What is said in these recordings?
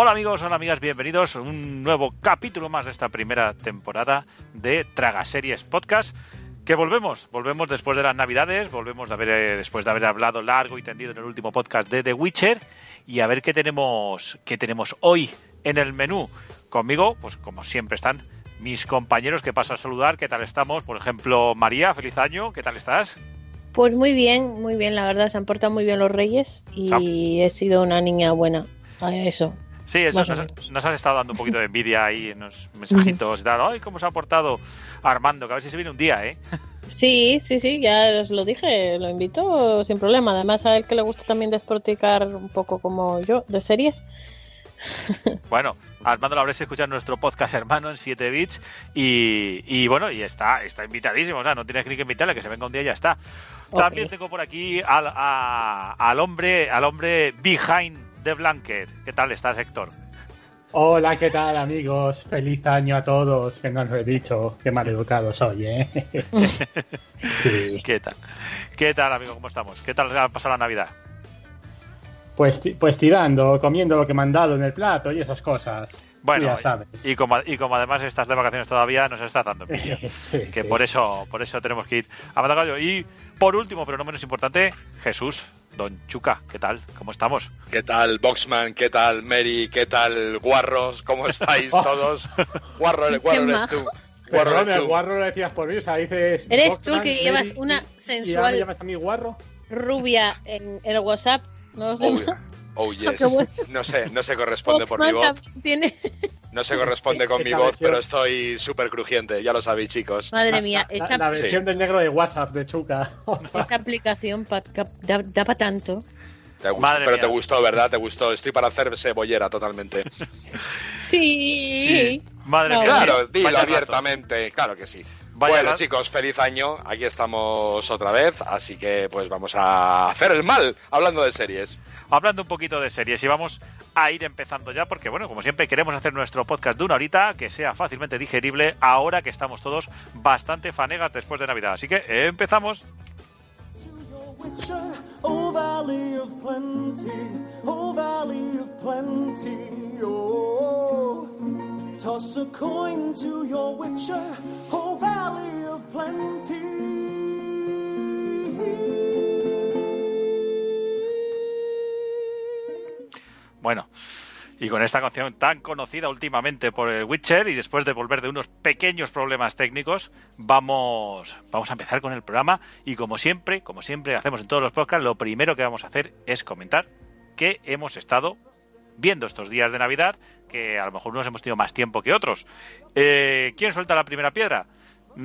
Hola amigos, hola amigas, bienvenidos a un nuevo capítulo más de esta primera temporada de Traga Series Podcast. Que volvemos, volvemos después de las navidades, volvemos de haber, eh, después de haber hablado largo y tendido en el último podcast de The Witcher y a ver qué tenemos, qué tenemos hoy en el menú. Conmigo, pues como siempre están mis compañeros que paso a saludar, ¿qué tal estamos? Por ejemplo, María, feliz año, ¿qué tal estás? Pues muy bien, muy bien, la verdad, se han portado muy bien los reyes y he sido una niña buena. A Eso, Sí, eso nos, nos, has estado dando un poquito de envidia ahí en los mensajitos y tal. Ay, cómo se ha portado Armando, que a ver si se viene un día, ¿eh? Sí, sí, sí, ya os lo dije, lo invito sin problema. Además, a él que le gusta también desproticar un poco como yo, de series. Bueno, Armando lo habréis escuchado en nuestro podcast hermano en 7 bits y, y, bueno, y está, está invitadísimo, o sea, no tienes ni que invitarle, que se venga un día y ya está. También tengo por aquí al, al hombre, al hombre behind de Blanket. ¿Qué tal estás, Héctor? Hola, ¿qué tal, amigos? Feliz año a todos, que no os he dicho. Qué mal educado soy, ¿eh? sí. ¿Qué tal? ¿Qué tal, amigo? ¿Cómo estamos? ¿Qué tal ha pasado la Navidad? Pues, pues tirando, comiendo lo que me han dado en el plato y esas cosas. Bueno, ya sabes. Y, como, y como además estás de vacaciones todavía, nos está dando envidia. sí, que por eso por eso tenemos que ir a Matagallo. Y por último, pero no menos importante, Jesús, Don Chuca, ¿qué tal? ¿Cómo estamos? ¿Qué tal, Boxman? ¿Qué tal, Mary? ¿Qué tal, Guarros? ¿Cómo estáis todos? Guarro, el guarro eres tú. Guarro eres tú. guarro lo decías por mí, o sea, dices. Eres Boxman, tú que Mary, llevas una sensual. ¿Y me llamas a mí guarro? Rubia en el WhatsApp. No sé. Oh, oh yes. No sé, no se corresponde por mi voz. Tiene... No se corresponde con mi voz, pero estoy súper crujiente, ya lo sabéis, chicos. Madre mía, la, esa... la versión sí. del negro de WhatsApp de Chuca. esa aplicación pa, da, da para tanto. Te gustó, pero mía. te gustó, ¿verdad? Te gustó. Estoy para hacer cebollera totalmente. Sí. sí. Madre no, mía. Claro, dilo Vaya abiertamente. Rato. Claro que sí. Vaya bueno, chicos, feliz año. Aquí estamos otra vez. Así que, pues, vamos a hacer el mal hablando de series. Hablando un poquito de series. Y vamos a ir empezando ya, porque, bueno, como siempre, queremos hacer nuestro podcast de una horita que sea fácilmente digerible ahora que estamos todos bastante fanegas después de Navidad. Así que empezamos. Witcher, oh valley of plenty, oh valley of plenty, oh. Toss a coin to your Witcher. Bueno, y con esta canción tan conocida últimamente por el Witcher y después de volver de unos pequeños problemas técnicos, vamos, vamos a empezar con el programa y como siempre, como siempre hacemos en todos los podcasts, lo primero que vamos a hacer es comentar que hemos estado viendo estos días de Navidad, que a lo mejor unos hemos tenido más tiempo que otros. Eh, ¿Quién suelta la primera piedra?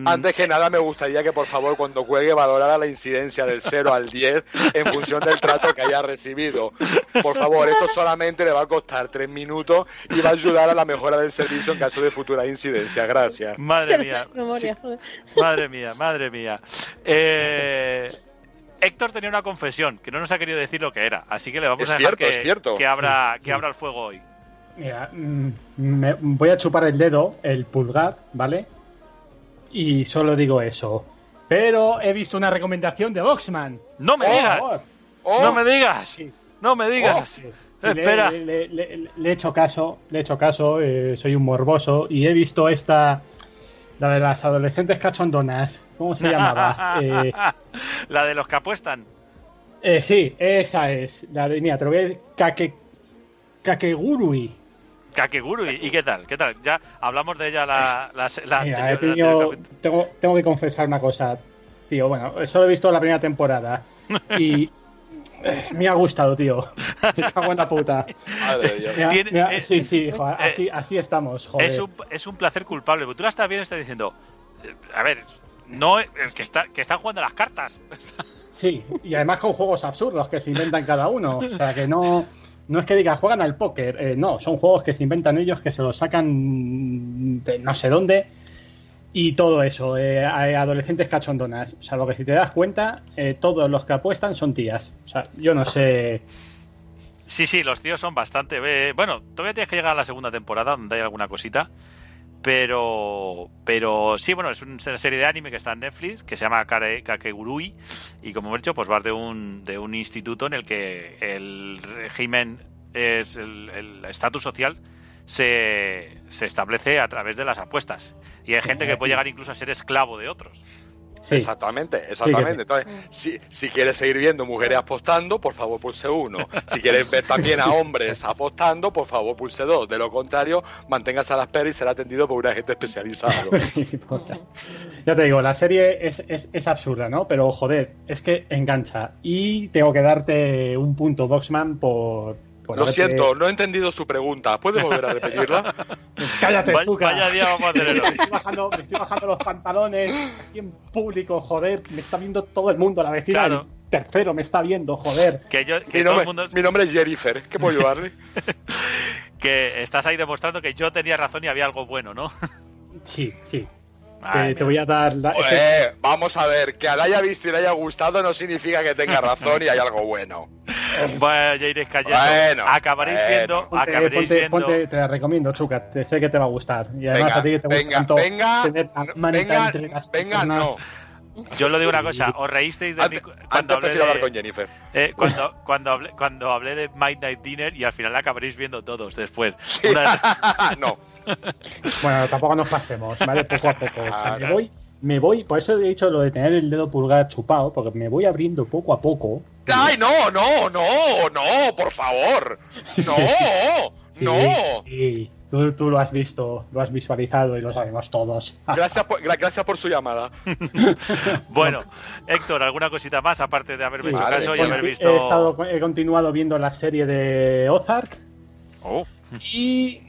Antes que nada, me gustaría que por favor, cuando cuelgue, valorara la incidencia del 0 al 10 en función del trato que haya recibido. Por favor, esto solamente le va a costar 3 minutos y va a ayudar a la mejora del servicio en caso de futura incidencia. Gracias. Madre mía. Sí. Madre mía, madre mía. Eh. Héctor tenía una confesión que no nos ha querido decir lo que era, así que le vamos es a dejar cierto, que, es cierto. que abra, Sí, que sí. abra el fuego hoy. Mira, mm, me voy a chupar el dedo, el pulgar, ¿vale? Y solo digo eso. Pero he visto una recomendación de Boxman. ¡No me Oh, digas! Oh, ¡No me digas! Sí. ¡No me digas! Sí, sí, Espera. Le, le- le- le he hecho caso, le he hecho caso, eh, soy un morboso y he visto esta, la de las adolescentes cachondonas, ¿cómo se llamaba? Eh, la de los que apuestan. eh, sí, esa es, la de, mira, te lo voy a decir, Kake, Kakegurui. Kakeguru, ¿y, qué tal? ¿Qué tal? Ya hablamos de ella la, la, la Mira, anterior- he la tenido- tengo, tengo que confesar una cosa, tío. Bueno, solo he visto la primera temporada. Y Eh, me ha gustado, tío. Me cago en la puta. Madre de Dios. Me ha- Tiene- me ha- eh, sí, sí, joder, eh, así, así estamos, joder. Es un, es un placer culpable. porque Tú la estás viendo y estás diciendo, eh, a ver, no el que está que están jugando a las cartas. Sí, y además con juegos absurdos que se inventan cada uno. O sea, que no, no es que diga juegan al póker. eh, no, son juegos que se inventan ellos, que se los sacan de no sé dónde. Y todo eso, eh, adolescentes cachondonas. O sea, lo que si te das cuenta, eh, todos los que apuestan son tías. O sea, yo no sé. Sí, sí, los tíos son bastante. bueno, todavía tienes que llegar a la segunda temporada donde hay alguna cosita. Pero, pero sí, bueno, es una serie de anime que está en Netflix que se llama Kakegurui y como hemos dicho, pues va de un, de un instituto en el que el régimen es el estatus social se, se establece a través de las apuestas y hay gente que puede llegar incluso a ser esclavo de otros. Sí, Exactamente, exactamente. Entonces, si, si quieres seguir viendo mujeres apostando, por favor pulse uno. Si quieres ver también a hombres apostando, por favor pulse dos. De lo contrario, manténgase a la espera y será atendido por un agente especializado. Ya te digo, la serie es, es, es absurda, ¿no? Pero joder, es que engancha. Y tengo que darte un punto, Boxman, por. Por Lo siento, no he entendido su pregunta. ¿Puede volver a repetirla? Cállate, Chuca. vaya día vamos a tener hoy. me, estoy bajando, me estoy bajando los pantalones aquí en público, joder. Me está viendo todo el mundo, la vecina. Claro. El tercero me está viendo, joder. Que yo, que Mi todo el nombre, mundo, mi nombre es Jennifer. ¿Qué puedo ayudarle? que estás ahí demostrando que yo tenía razón y había algo bueno, ¿no? Sí, sí. Ay, te, te voy a dar. la- ese- Eh, vamos a ver, que la haya visto y le haya gustado no significa que tenga razón y hay algo bueno. Bueno, ya iréis callando. Bueno, acabaréis bueno. viendo, Ponte, acabaréis ponte- viendo. ponte- te la recomiendo, Chuca. Te sé que te va a gustar. Y además Venga, a ti que te gusta venga, tanto venga, tener la no, manita venga, entre las venga, piernas. no. Yo lo digo una cosa, os reísteis de mí cuando antes hablé prefiero hablar de, con Jennifer. eh, cuando, cuando hablé, cuando hablé de Midnight Dinner y al final la acabaréis viendo todos después. Sí. Una- no. Bueno, tampoco nos pasemos, ¿vale? Poco a poco. O sea, Claro. me voy, me voy, por eso he dicho lo de tener el dedo pulgar chupado, porque me voy abriendo poco a poco. ¡Ay, no, no, no, no, por favor! ¡No! Sí, ¡No! sí. Tú, tú lo has visto, lo has visualizado y lo sabemos todos. Gracias por, gra- gracias por su llamada. Bueno, Héctor, ¿alguna cosita más aparte de haberme Sí. hecho Vale, caso y pues, haber He, visto... estado, he continuado viendo la serie de Ozark Oh, y,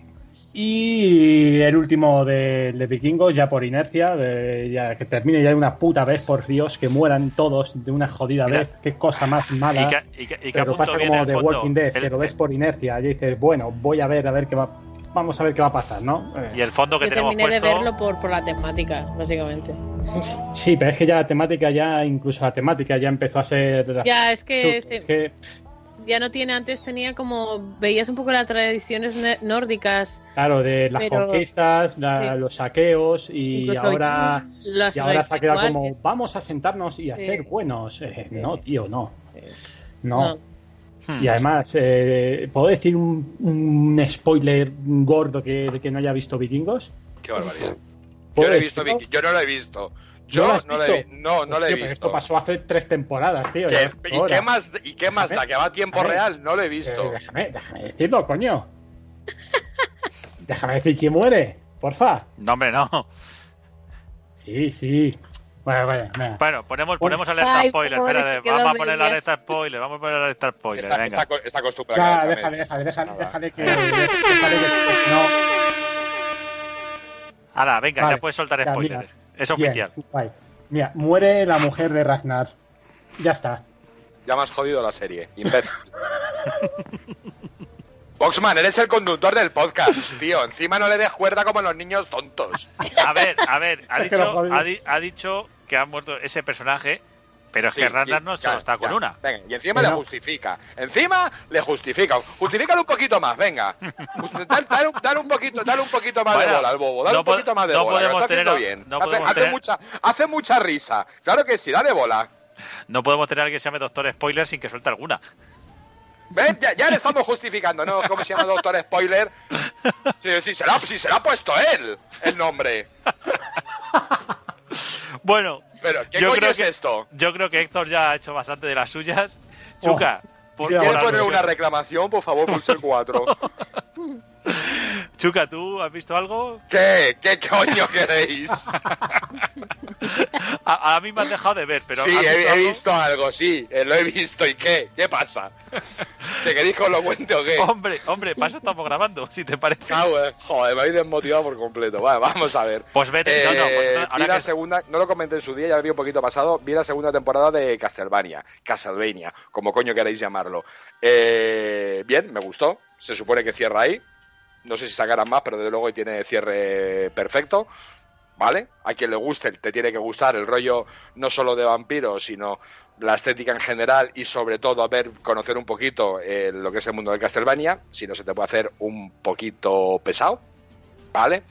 y el último de, de Vikingos, ya por inercia, de- ya que termine ya de una puta vez, por Dios, que mueran todos de una jodida Mira. vez. Qué cosa más mala. y que, y que- y que a Pero pasa como de. Walking Dead, el- que lo ves por inercia y dices, bueno, voy a ver, a ver qué va, vamos a ver qué va a pasar, ¿no? Eh, y el fondo que Yo tenemos terminé puesto... de verlo por, por la temática, básicamente. Sí, pero es que ya la temática, ya incluso la temática ya empezó a ser... Ya, es que, Su- se- es que, ya no tiene, antes tenía como, veías un poco las tradiciones ne- nórdicas. claro, de las Pero- conquistas, la- sí. los saqueos y incluso ahora... Y ahora se ha quedado como, vamos a sentarnos y a Sí. ser buenos. Eh, Sí. no, tío, no. Sí. No. No. Hmm. Y además, eh, ¿puedo decir un, un spoiler gordo que, de que no haya visto vikingos? ¡Qué barbaridad! Yo ¿Puedo no he visto, yo no lo he visto. ¿No Yo has no lo he No, no lo he pero visto. Esto pasó hace tres temporadas, tío. ¿Qué- ya es ¿Y qué más, y qué más da? Déjame- ¿Que va a tiempo déjame- real? No lo he Eh, visto. déjame, déjame decirlo, coño. déjame decir quién muere, porfa. No, hombre, no. Sí, sí. Bueno, vaya, venga. Bueno, ponemos, ponemos alerta Ay, spoiler. pobre, Espérate, vamos a poner la alerta spoiler. Vamos a poner la alerta spoiler. Está, venga. está, está acostumbrado a Ya, que déjale, déjale, déjale, déjale que. Déjale que. No. Ahora, venga, Vale. ya puedes soltar Ya, spoilers. mira. Es Bien, oficial. guay. Mira, muere la mujer de Ragnar. Ya está. Ya me has jodido la serie, imbécil. Boxman, eres el conductor del podcast, tío. Encima no le des cuerda como los niños tontos. A ver, a ver, ha dicho, ha, di- ha dicho que ha muerto ese personaje, pero es Sí, que y- no solo está con ya. una. Venga, y encima le justifica. Encima le justifica. Justifícalo un poquito más, venga. Dale un- dale un poquito, dale un poquito más Bueno, de bola al bobo. Dale no un poquito po- más de no bola. podemos está tener bien. no hace, podemos hace tener- mucha, hace mucha risa. Claro que sí, dale bola. No podemos tener a alguien que se llame Doctor Spoiler sin que suelte alguna. ¿Ves? Ya, ya le estamos justificando, ¿no? ¿Cómo se llama Doctor Spoiler? Sí, sí, se lo ha- sí, se lo ha puesto él, el nombre. Bueno, Pero, ¿qué Yo coño creo es que- esto? yo creo que Héctor ya ha hecho bastante de las suyas. Chuca, por, sí, por ¿Quieres poner una reclamación? Por favor, pulse el 4. Chuca, ¿tú has visto algo? ¿Qué? ¿Qué coño queréis? A, a mí me han dejado de ver, pero. sí, ¿has he, visto algo, sí, eh, lo he visto. ¿Y qué? ¿Qué pasa? ¿Te queréis que os lo cuente o qué? Hombre, hombre, para eso estamos grabando, si te parece. Ah, bueno, joder, me habéis desmotivado por completo. Vale, vamos a ver. Pues vete, no, no, pues Eh, no, vi ahora la segunda, no lo comenté en su día, ya lo vi un poquito pasado, vi la segunda temporada de Castlevania, Castlevania, como coño queréis llamarlo. Eh, bien, me gustó, se supone que cierra ahí, no sé si sacarán más, pero desde luego tiene cierre perfecto, ¿vale? A quien le guste, te tiene que gustar el rollo no solo de vampiros, sino la estética en general y sobre todo a ver, conocer un poquito eh, lo que es el mundo del Castlevania, si no se te puede hacer un poquito pesado, ¿vale?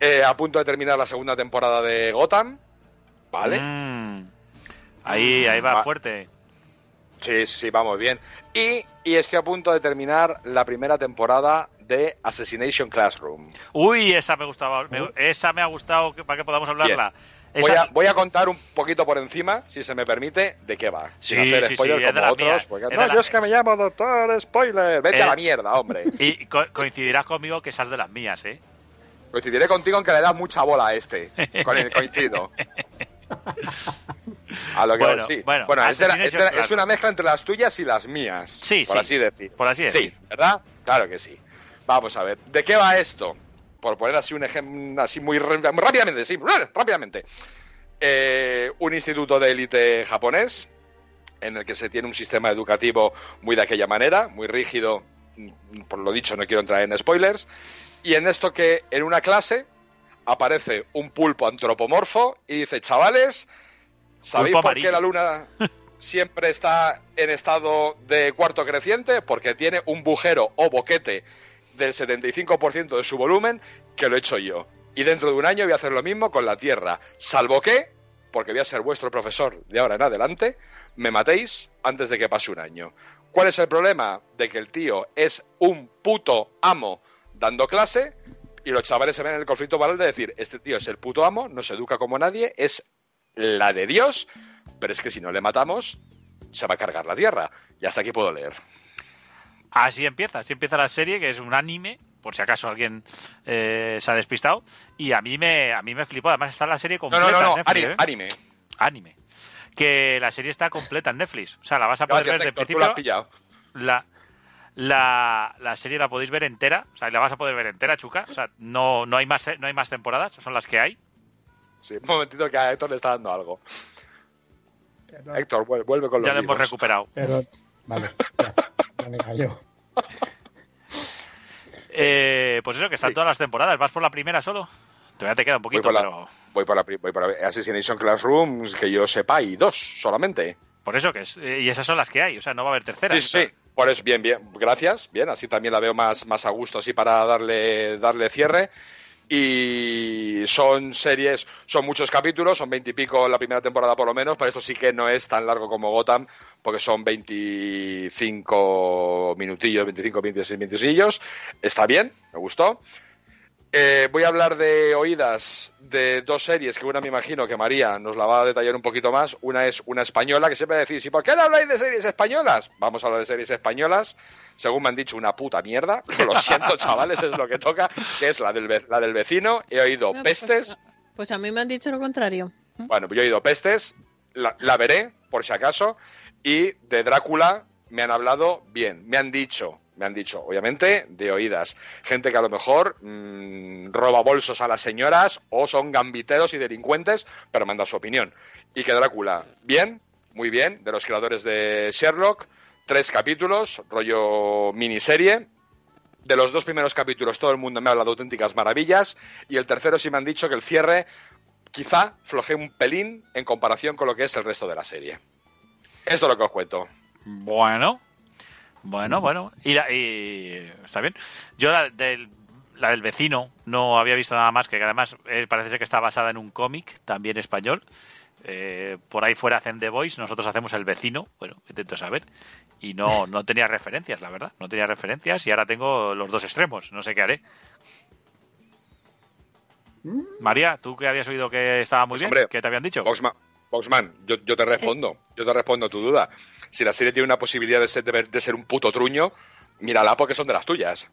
Eh, a punto de terminar la segunda temporada de Gotham, ¿vale? Mm. Ahí, ahí va Va- fuerte. Sí, sí, vamos bien. Y, y estoy a punto de terminar la primera temporada de Assassination Classroom. Uy, esa me gustaba, me- esa me ha gustado para que podamos hablarla. Voy a, voy a contar un poquito por encima, si se me permite, de qué va. Sin Sí, hacer sí, spoiler sí, es de como otros. porque, no, yo es que me llamo Doctor Spoiler. Vete Eh, a la mierda, hombre. Y co- coincidirás conmigo que esa es de las mías, ¿eh? Coincidiré contigo en que le das mucha bola a este. Con el coincido. A lo que Bueno, sí. bueno, es, de la- es de la- Assassination es Classroom. una mezcla entre las tuyas y las mías. Sí, por sí. así decir. Por así decir. Sí, ¿verdad? Claro que sí. Vamos a ver. ¿De qué va esto? Por poner así un ejemplo, así muy rápidamente, sí, rápidamente. Eh, un instituto de élite japonés en el que se tiene un sistema educativo muy de aquella manera, muy rígido. mm, Por lo dicho, no quiero entrar en spoilers. Y en esto que en una clase aparece un pulpo antropomorfo y dice, chavales, ¿sabéis por qué la luna siempre está en estado de cuarto creciente? Porque tiene un bujero o boquete del 75% de su volumen que lo he hecho yo. Y dentro de un año voy a hacer lo mismo con la Tierra. Salvo que, porque voy a ser vuestro profesor de ahora en adelante, me matéis antes de que pase un año. ¿Cuál es el problema? De que el tío es un puto amo dando clase y los chavales se ven en el conflicto moral de decir, este tío es el puto amo, no se educa como nadie, es la de Dios, pero es que si no le matamos, se va a cargar la tierra. Y hasta aquí puedo leer. Así empieza, así empieza la serie, que es un anime, por si acaso alguien eh, se ha despistado. Y a mí me, a mí me flipó. Además está la serie No, completa no, no, no, en Netflix. ¿eh? anime. Anime. Que la serie está completa en Netflix. O sea, la vas a poder Gracias, ver Héctor, desde tú has principio. pillado. La, la, la serie la podéis ver entera. O sea, la vas a poder ver entera, chuca. O sea, no, no, hay, más, no hay más temporadas, son las que hay. Sí, un momentito que a Héctor le está dando algo. Héctor, vuel- vuelve con los Ya lo hemos recuperado. Pero, vale, ya, ya me cayó. Eh, pues eso, que están Sí. todas las temporadas. ¿Vas por la primera solo? Todavía te queda un Voy poquito, por, la, pero... voy por la voy por la Assassination Classroom, que yo sepa, y dos solamente. Por eso que es... eh, y esas son las que hay. O sea, no va a haber terceras. Sí, sí, por eso, bien, bien, gracias, bien, así también la veo más, más a gusto, así para darle, darle cierre. Y son series, son muchos capítulos, son veintipico la primera temporada por lo menos, pero esto sí que no es tan largo como Gotham, porque son 25 minutillos, 25, 26 minutillos. Está bien, me gustó. Eh, voy a hablar de oídas de dos series que una me imagino que María nos la va a detallar un poquito más. Una es una española que siempre decís, ¿y por qué no habláis de series españolas? Vamos a hablar de series españolas. Según me han dicho, una puta mierda. Lo siento, chavales, es lo que toca, que es la del, ve- la del vecino. He oído No, pues, pestes. Pues a mí me han dicho lo contrario. Bueno, yo he oído pestes. La, la veré, por si acaso. Y de Drácula me han hablado bien. Me han dicho, me han dicho, obviamente, de oídas. Gente que a lo mejor mm, roba bolsos a las señoras o son gambiteros y delincuentes, pero manda su opinión. Y que Drácula, bien, muy bien, de los creadores de Sherlock, tres capítulos, rollo miniserie. De los dos primeros capítulos todo el mundo me ha hablado de auténticas maravillas y el tercero sí me han dicho que el cierre quizá floje un pelín en comparación con lo que es el resto de la serie. Esto es lo que os cuento. Bueno, bueno, bueno. Y, la- y- está bien. Yo la del, la del vecino no había visto nada más que, que además eh, parece ser que está basada en un cómic también español. Eh, por ahí fuera hacen The Voice, nosotros hacemos El Vecino, bueno, intento saber, y no, no tenía referencias, la verdad, no tenía referencias y ahora tengo los dos extremos, no sé qué haré. María, ¿tú que habías oído que estaba muy Pues, bien? hombre, ¿Qué te habían dicho? Boxman, Boxman, yo, yo te respondo, yo te respondo tu duda. Si la serie tiene una posibilidad de ser, de ver- de ser un puto truño, mírala porque son de las tuyas.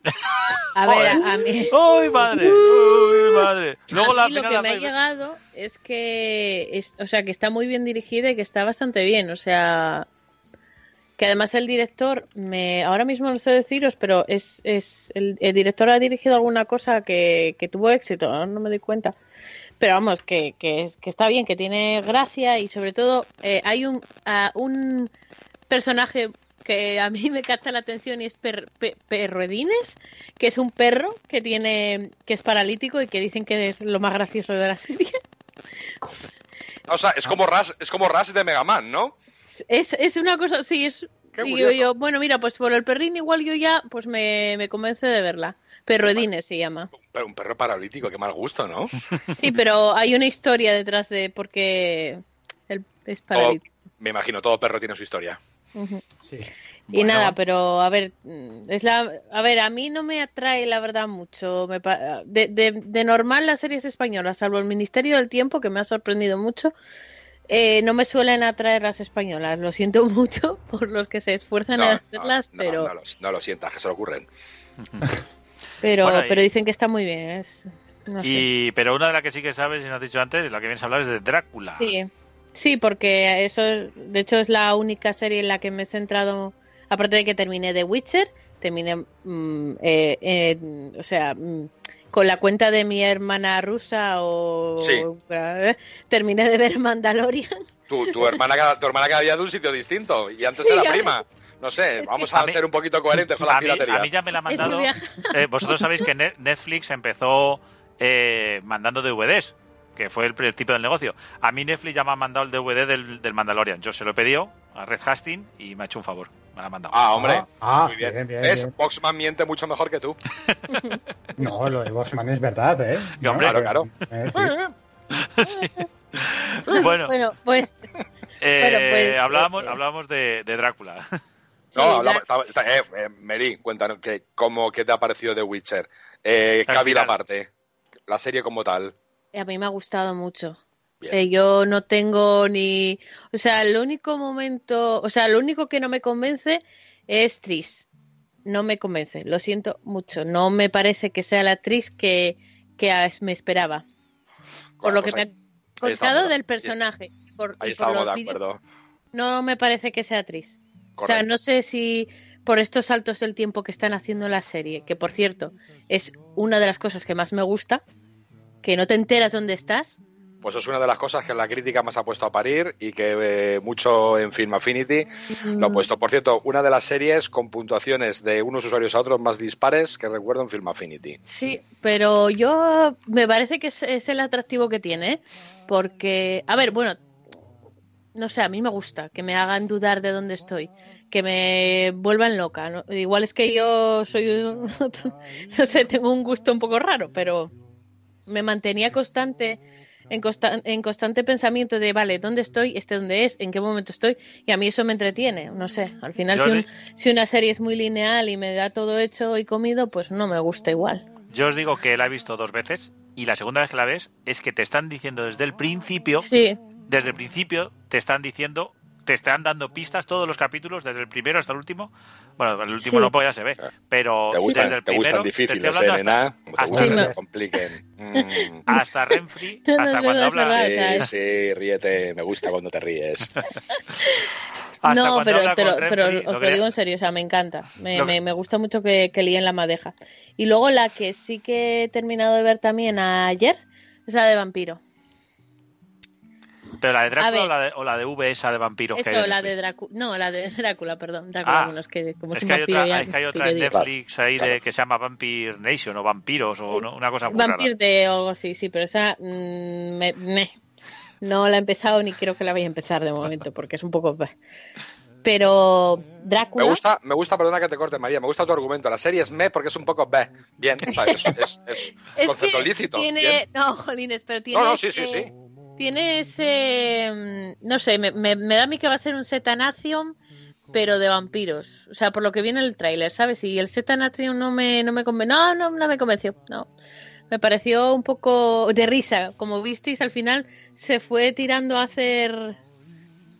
A ver, a, a mí. ¡Uy, madre! ¡Uy, madre. Luego A la lo que la me ha llegado es que, es, o sea, que está muy bien dirigida y que está bastante bien, o sea, que además el director, me, ahora mismo no sé deciros, pero es, es el, el director ha dirigido alguna cosa que, que tuvo éxito, ahora no me doy cuenta, pero vamos, que, que, que está bien, que tiene gracia y sobre todo eh, hay un personaje que a mí me capta la atención y es per, Pe- Perroedines, que es un perro que tiene que es paralítico y que dicen que es lo más gracioso de la serie. O sea, es como Rush, es como Rush de Mega Man, ¿no? Es, es una cosa, sí, es... Qué y yo, yo, bueno, mira, pues por el perrín igual yo ya pues me, me convence de verla. Perroedines se llama. Pero un perro paralítico, qué mal gusto, ¿no? Sí, pero hay una historia detrás de por qué es paralítico. Me imagino, todo perro tiene su historia. Sí. Y Bueno, nada, pero a ver, mm, es la, a ver, a mí no me atrae la verdad mucho. Me pa- de, de, de normal las series españolas, salvo el Ministerio del Tiempo, que me ha sorprendido mucho, eh, no me suelen atraer las españolas. Lo siento mucho por los que se esfuerzan en hacerlas, no, pero, no lo, no lo sientas, que se lo ocurren. pero, Bueno, y- pero dicen que está muy bien. Es, no sé. Y, pero una de las que sí que sabes, y no has dicho antes, la que vienes a hablar es de Drácula. Sí, sí, porque eso, de hecho, es la única serie en la que me he centrado, aparte de que terminé The Witcher, terminé, mm, eh, eh, o sea, mm, con la cuenta de mi hermana rusa o Sí. eh, terminé de ver Mandalorian. Tu, tu hermana, cada- tu hermana cada día de un sitio distinto y antes Sí, era prima. ves. No sé, vamos a a, mí- ser un poquito coherentes con las A mí, a mí ya me la han Ese mandado. Eh, vosotros sabéis que Ne- Netflix empezó eh, mandando DVDs, que fue el, tipo del negocio. A mí Netflix ya me ha mandado el DVD del, del Mandalorian. Yo se lo he pedido a Red Hastings y me ha hecho un favor. Me lo ha mandado. Ah, hombre. Ah, ah, Muy bien. bien, bien, ¿Ves? bien. Boxman miente mucho mejor que tú. No, lo de Boxman es verdad, ¿eh? Hombre, No, claro, eh, sí. bueno, Bueno, pues eh, bueno, pues, hablábamos, eh, hablábamos de, de Drácula. sí, No, hablamos- la- eh, eh, Mary, cuéntanos que, cómo, qué te ha parecido The Witcher. Eh, Al Cavill final. aparte, la serie como tal. A mí me ha gustado mucho. Eh, yo no tengo ni, o sea, el único momento, o sea, lo único que no me convence es Tris. No me convence, lo siento mucho. No me parece que sea la actriz que, que me esperaba. Por Bueno, lo que pues me ahí- estamos contado de- del personaje. Por, Ahí por los de acuerdo. no me parece que sea actriz. O sea, no sé si por estos saltos del tiempo que están haciendo la serie, que por cierto es una de las cosas que más me gusta, que no te enteras dónde estás. Pues es una de las cosas que la crítica más ha puesto a parir y que eh, mucho en Film Affinity lo ha Mm, puesto. Por cierto, una de las series con puntuaciones de unos usuarios a otros más dispares que recuerdo en Film Affinity. Sí, pero yo me parece que es, es el atractivo que tiene, porque, a ver, bueno, no sé, a mí me gusta que me hagan dudar de dónde estoy, que me vuelvan loca. ¿no? Igual es que yo soy, un- no sé, tengo un gusto un poco raro, pero me mantenía constante. En, consta- en constante pensamiento de, vale, ¿dónde estoy? ¿Este dónde es? ¿En qué momento estoy? Y a mí eso me entretiene, no sé. Al final, si, sí. un- si una serie es muy lineal y me da todo hecho y comido, pues no me gusta igual. Yo os digo que la he visto dos veces y la segunda vez que la ves es que te están diciendo desde el principio, Sí, desde el principio te están diciendo, te están dando pistas todos los capítulos, desde el primero hasta el último. Bueno, el último Sí. no, pues ya se ve, pero ¿Te gustan, desde el te primero gustan difíciles, eh? ¿Te hasta- gustan Sí, compliquen? Mm. hasta Renfri, No, hasta no, cuando habla, Sí, sí, ríete, me gusta cuando te ríes. hasta no, cuando pero, habla pero, con pero Renfri, os lo digo en serio, o sea, me encanta. Me, que- me, me gusta mucho que, que líen la madeja. Y luego la que sí que he terminado de ver también ayer es la de vampiro. Pero la de Drácula o la de, o la de V esa de vampiros que hay Eso, la de Drácula. No, la de Drácula, perdón. Drácula, Ah, bueno, es que como Es es que, un hay otra, ya que hay otra en. Netflix ahí de, que se llama Vampire Nation o Vampiros o no- una cosa muy Vampir de algo así, sí, pero esa mm, me- me- no la he empezado ni creo que la voy a empezar de momento porque es un poco... Pero Me Drácula... gusta, me gusta, perdona que te corte, María, me gusta tu argumento. La serie es me porque es un poco be. Bien, o sea, es, es, es Es concepto lícito. Tiene... Bien. No, jolines, pero tiene... No, no, sí, sí, sí. Tiene ese... mm, No sé, me, me- da a mí que va a ser un Setanation, pero de vampiros. O sea, por lo que viene en el tráiler, ¿sabes? Y el Setanation no me, no me convenció. No, no, no me convenció, no. Me pareció un poco de risa. Como visteis, al final se fue tirando a hacer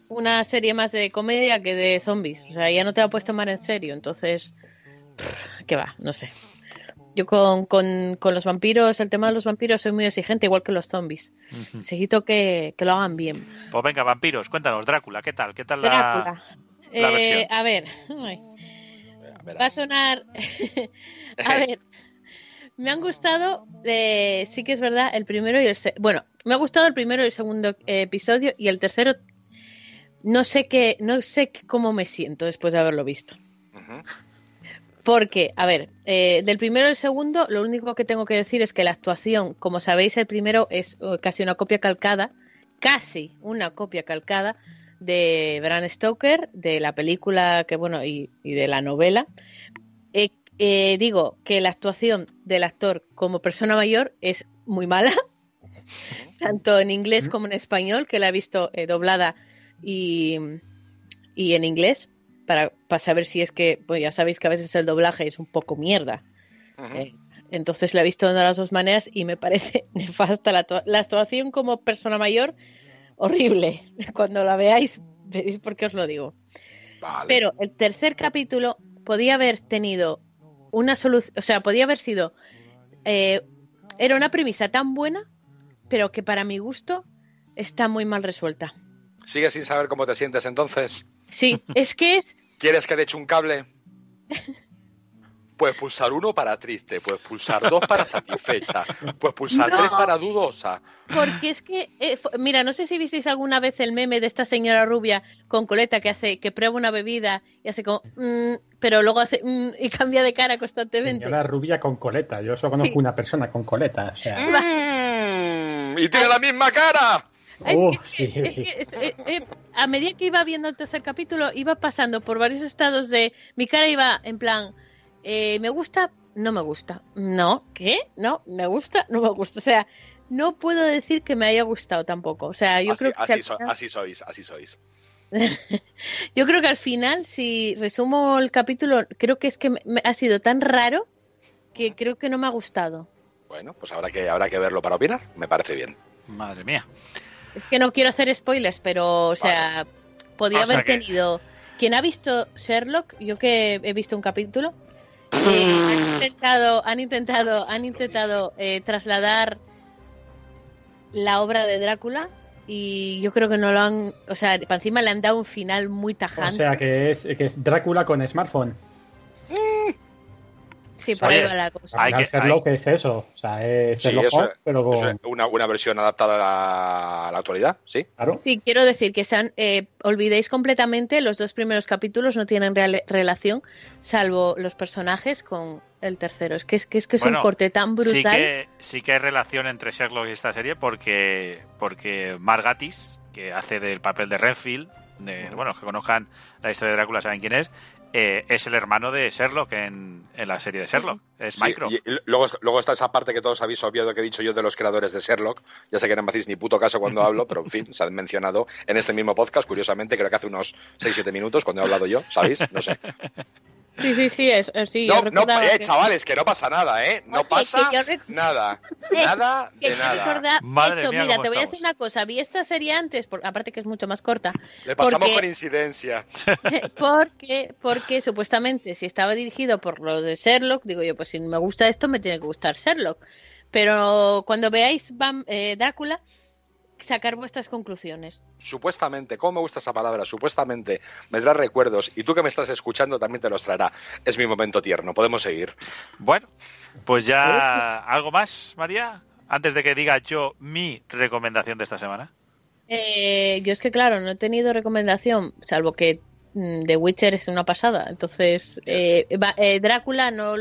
una serie más de comedia que de zombies. O sea, ya no te la puedes tomar en serio. Entonces, ¿qué va? No sé. Yo con, con, con, los vampiros, el tema de los vampiros, soy muy exigente, igual que los zombies. Necesito que, que, lo hagan bien. Pues venga, vampiros, cuéntanos, Drácula, ¿qué tal? ¿Qué tal Drácula. la, la eh, A ver, va a sonar. a ver, me han gustado, eh, sí que es verdad, el primero y el bueno, me ha gustado el primero y el segundo episodio y el tercero no sé qué, no sé cómo me siento después de haberlo visto. Porque, a ver, eh, del primero al segundo, lo único que tengo que decir es que la actuación, como sabéis, el primero es uh, casi una copia calcada, casi una copia calcada de Bram Stoker, de la película que bueno y, de la novela. Eh, eh, digo que la actuación del actor como persona mayor es muy mala, tanto en inglés como en español, que la he visto doblada y, y en inglés para, para, saber si es que, pues ya sabéis que a veces el doblaje es un poco mierda. Eh, entonces la he visto de las dos maneras y me parece nefasta la, la actuación como persona mayor, horrible. Cuando la veáis, veréis por qué os lo digo. Pero el tercer capítulo podía haber tenido una solución, o sea, podía haber sido, eh, era una premisa tan buena, pero que para mi gusto está muy mal resuelta. ¿Sigues sin saber cómo te sientes entonces? Sí, es que es... ¿Quieres que te eche un cable? Puedes pulsar uno para triste, puedes pulsar dos para satisfecha, puedes pulsar tres para dudosa. Porque es que, eh, mira, no sé si visteis alguna vez el meme de esta señora rubia con coleta que hace, que prueba una bebida y hace como, mm", pero luego hace mm", y cambia de cara constantemente. Señora rubia con coleta, yo solo conozco una persona con coleta, o sea. Mm, y tiene la misma cara. Es que, a medida que iba viendo el tercer capítulo, iba pasando por varios estados de. Mi cara iba en plan, eh, ¿me gusta? No me gusta. No, ¿qué? No, me gusta, no me gusta. O sea, no puedo decir que me haya gustado tampoco. O sea, yo creo que. Así, sois, así sois. yo creo que al final, si resumo el capítulo, creo que es que me, ha sido tan raro que creo que no me ha gustado. Bueno, pues habrá que, habrá que verlo para opinar. Me parece bien. Madre mía. Es que no quiero hacer spoilers, pero, o sea, podía haber tenido. Quien ha visto Sherlock, yo que he visto un capítulo, eh, han intentado, han intentado, han intentado eh, trasladar la obra de Drácula y yo creo que no lo han, o sea, para encima le han dado un final muy tajante. O sea, que es, que es Drácula con smartphone. Sí, por ahí va la cosa. Hay que ser lo que es eso. O sea, es sí, pero con... una, una, versión adaptada a la, a la, actualidad, ¿sí? Claro. Sí, quiero decir que sean, eh, olvidéis completamente, los dos primeros capítulos no tienen real, relación, salvo los personajes con el tercero. Es que es, que es, que es un corte tan brutal. Sí que, sí que hay relación entre Sherlock y esta serie porque, porque Margatis, que hace del papel de Renfield, de, bueno, los que conozcan la historia de Drácula saben quién es, eh, es el hermano de Sherlock en, la serie de Sherlock. Es Micro. Y luego, luego está esa parte que todos habéis obviado que he dicho yo de los creadores de Sherlock. Ya sé que no me hacéis ni puto caso cuando hablo, pero en fin, se han mencionado en este mismo podcast, curiosamente, creo que hace unos 6-7 minutos cuando he hablado yo, ¿sabéis? No sé. Sí, sí, sí, es, eh, sí no, no eh, chavales, que no pasa nada, ¿eh? No pasa nada. Nada de nada. Madre mira, te voy a decir una cosa. Vi esta serie antes, por, aparte que es mucho más corta. Le pasamos por incidencia. Porque, porque supuestamente si estaba dirigido por lo de Sherlock, digo yo, pues si me gusta esto, me tiene que gustar Sherlock. Pero cuando veáis eh, Drácula, sacar vuestras conclusiones. Supuestamente, ¿cómo me gusta esa palabra? Supuestamente me trae recuerdos y tú que me estás escuchando también te los traerá. Es mi momento tierno, podemos seguir. Bueno, pues ya algo más, María, antes de que diga yo mi recomendación de esta semana. Eh, yo es que claro, no he tenido recomendación, salvo que mm, The Witcher es una pasada. Entonces, eh, eh, Drácula no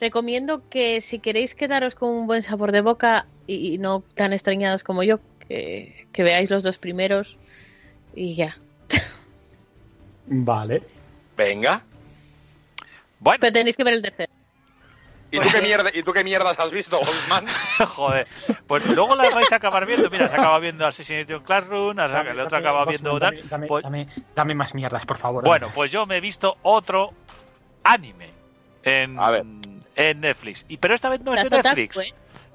recomiendo que si queréis quedaros con un buen sabor de boca y no tan extrañados como yo, que, veáis los dos primeros y ya. Vale. Venga. Bueno. Pero tenéis que ver el tercero. ¿Y tú, qué mierda, ¿Y tú qué mierdas has visto, Osman? Joder. Pues luego las vais a acabar viendo. Mira, se acaba viendo Assassination Classroom, el otro acaba viendo... Dame, pues dame, más mierdas, por favor. Bueno, pues yo me he visto otro anime en, en Netflix. Y, pero esta vez no es de Netflix.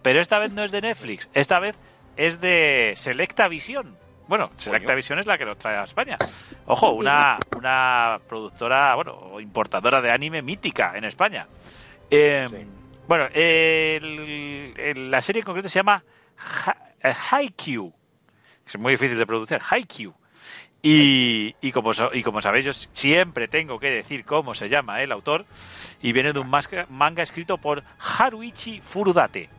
Pero esta vez no es de Netflix. Esta vez es de Selecta Visión. Bueno, Selecta Visión es la que lo trae a España. Ojo, una, una productora, bueno, importadora de anime mítica en España. Em, Bueno, el- el- la serie en concreto se llama eh, Haikyuu. Es muy difícil de pronunciar. Haikyuu. Y, y, como, y como sabéis, yo siempre tengo que decir cómo se llama el autor. Y viene de un manga escrito por Haruichi Furudate.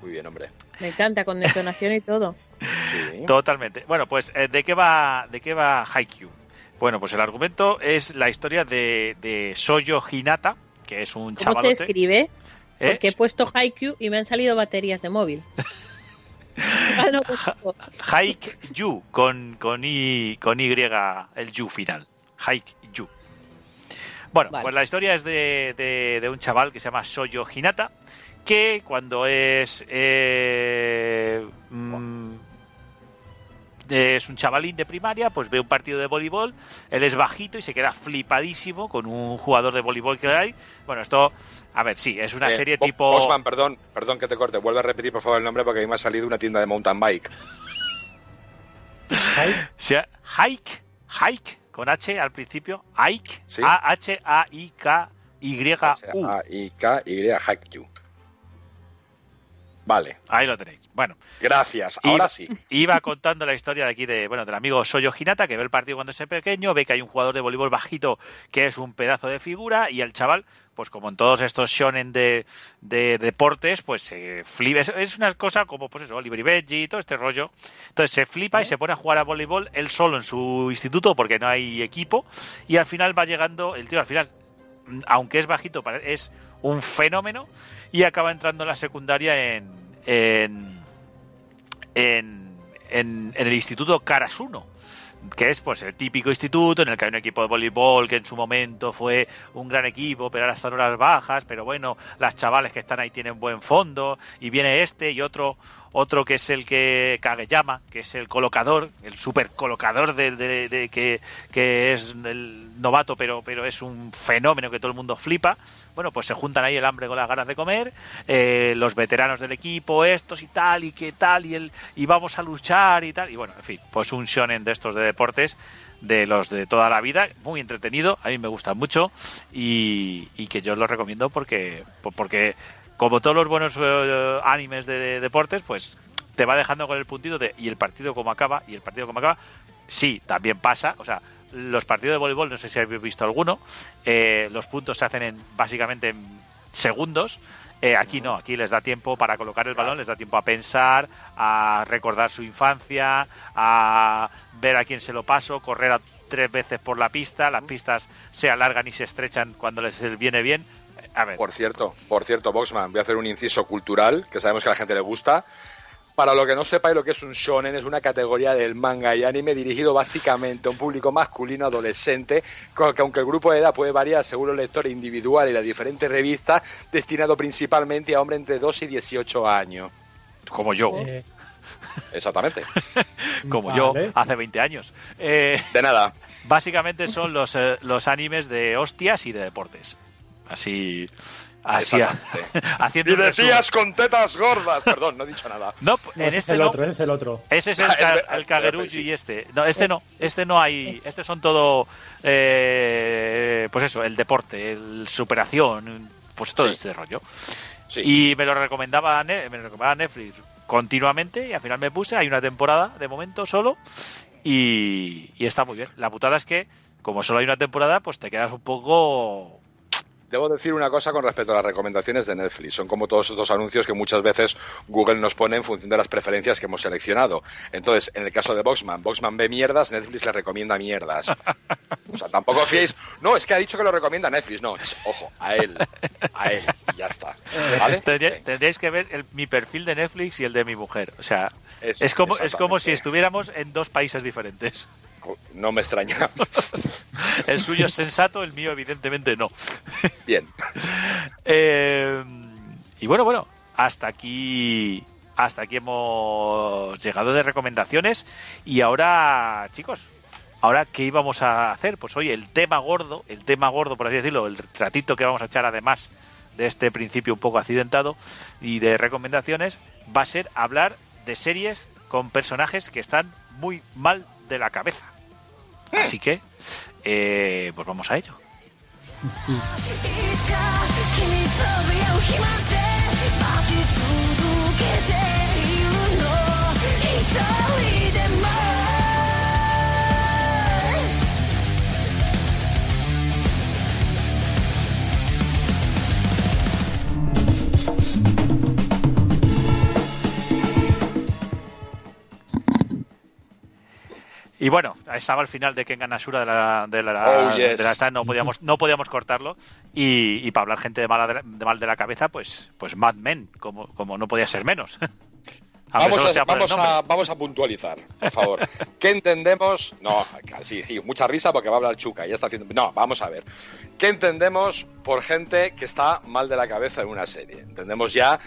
Muy bien, hombre. Me encanta, con detonación y todo. Sí. Totalmente. Bueno, pues eh, ¿de qué va de qué va Haikyuu? Bueno, pues el argumento es la historia de, de Soyo Hinata, que es un ¿Cómo se escribe? ¿eh? Porque he puesto Haikyuu y me han salido baterías de móvil. Ah, no, pues, Haikyuu con con y con y el yu final. Haikyuu. Bueno, Vale. pues la historia es de, de, de un chaval que se llama Soyo Hinata, que cuando es eh, mm, es un chavalín de primaria, pues ve un partido de voleibol, él es bajito y se queda flipadísimo con un jugador de voleibol que hay. Bueno, esto, a ver, sí, es una Eh, serie Bo- tipo... Boxman, perdón, perdón que te corte. Vuelve a repetir, por favor, el nombre porque a mí me ha salido una tienda de mountain bike. Sea, Hike, Hike, con H al principio, Hike, Sí. A-H-A-I-K-Y-U. H-A-I-K-Y, Haikyuu. Vale, Ahí lo tenéis. Bueno, gracias. Ahora sí. iba contando la historia de aquí de, bueno, del amigo Soyo Hinata, que ve el partido cuando es pequeño, ve que hay un jugador de voleibol bajito que es un pedazo de figura, y el chaval, pues como en todos estos shonen de, de deportes, pues se flipa. Es, es una cosa como, pues eso, Oliver y Benji y todo este rollo. Entonces se flipa y se pone a jugar a voleibol él solo en su instituto porque no hay equipo, y al final va llegando, el tío al final, aunque es bajito, es un fenómeno, y acaba entrando en la secundaria en, en, en, en- el instituto Karasuno que es pues el típico instituto en el que hay un equipo de voleibol que en su momento fue un gran equipo, pero ahora están horas bajas, pero bueno, las chavales que están ahí tienen buen fondo, y viene este y otro, otro que es el que Kageyama, que es el colocador, el super colocador de, de- que, que es el novato, pero, pero es un fenómeno que todo el mundo flipa. Bueno, pues se juntan ahí el hambre con las ganas de comer, eh, los veteranos del equipo, estos y tal, y qué tal, y, el, y vamos a luchar y tal. Y bueno, en fin, pues un shonen de estos de deportes, de los de toda la vida, muy entretenido, a mí me gusta mucho, y, que yo os lo recomiendo porque, porque como todos los buenos eh, animes de, de deportes, pues te va dejando con el puntito de y el partido como acaba, y el partido como acaba, sí, también pasa, o sea, los partidos de voleibol, no sé si habéis visto alguno, eh, los puntos se hacen en básicamente en segundos. Eh, aquí no, aquí les da tiempo para colocar el balón, les da tiempo a pensar, a recordar su infancia, a ver a quién se lo paso, correr a tres veces por la pista, las pistas se alargan y se estrechan cuando les viene bien. A ver, Por cierto, por cierto, Boxman, voy a hacer un inciso cultural que sabemos que a la gente le gusta. Para lo que no sepáis lo que es un shonen, es una categoría del manga y anime dirigido básicamente a un público masculino adolescente, que aunque el grupo de edad puede variar según el lector individual y las diferentes revistas, destinado principalmente a hombres entre 2 y 18 años. como yo, eh, Exactamente. como vale. yo hace 20 años. Eh, De nada. básicamente son los, eh, los animes de hostias y de deportes. Así, así haciendo Y un de resumen. tías con tetas gordas. Perdón, no he dicho nada. No, no, en ese este es el no. otro, ese es el otro. Ese es el, Ah, el sí. y este. No, este no. Este no hay. Estos son todo. eh, pues eso, el deporte, el superación. Pues todo Sí. este rollo. Sí. Y me lo recomendaba, me lo recomendaba Netflix continuamente. Y al final me puse. Hay una temporada de momento solo. Y, y está muy bien. La putada es que, como solo hay una temporada, pues te quedas un poco. Debo decir una cosa con respecto a las recomendaciones de Netflix. Son como todos estos anuncios que muchas veces Google nos pone en función de las preferencias que hemos seleccionado. Entonces, en el caso de Boxman, Boxman ve mierdas, Netflix le recomienda mierdas. O sea, tampoco fiéis. No, es que ha dicho que lo recomienda Netflix. No, es, ojo, a él. A él. Y ya está. ¿Vale? Tendría- tendríais que ver el- mi perfil de Netflix y el de mi mujer. O sea, Es- es como, es como si estuviéramos en dos países diferentes. No me extraña. El suyo es sensato, el mío evidentemente no. Bien. Eh, y bueno, bueno, hasta aquí hasta aquí hemos llegado de recomendaciones y ahora, chicos, ahora qué íbamos a hacer? Pues oye, el tema gordo, el tema gordo por así decirlo, el ratito que vamos a echar además de este principio un poco accidentado y de recomendaciones va a ser hablar de series con personajes que están muy mal de la cabeza. Hmm. Así que, eh, pues vamos a ello. Hmm. Y bueno, estaba al final de Kengan Ashura de la, de la, Oh, yes. de la esta, no podíamos, no podíamos cortarlo. Y, y para hablar gente de, mala de, la- de mal de la cabeza, pues, pues Mad Men, como, como no podía ser menos. Vamos a, vamos, a, vamos a puntualizar, por favor. ¿Qué entendemos? No, sí, sí, mucha risa porque va a hablar Chuca, ya está haciendo... No, vamos a ver. ¿Qué entendemos por gente que está mal de la cabeza en una serie? Entendemos ya...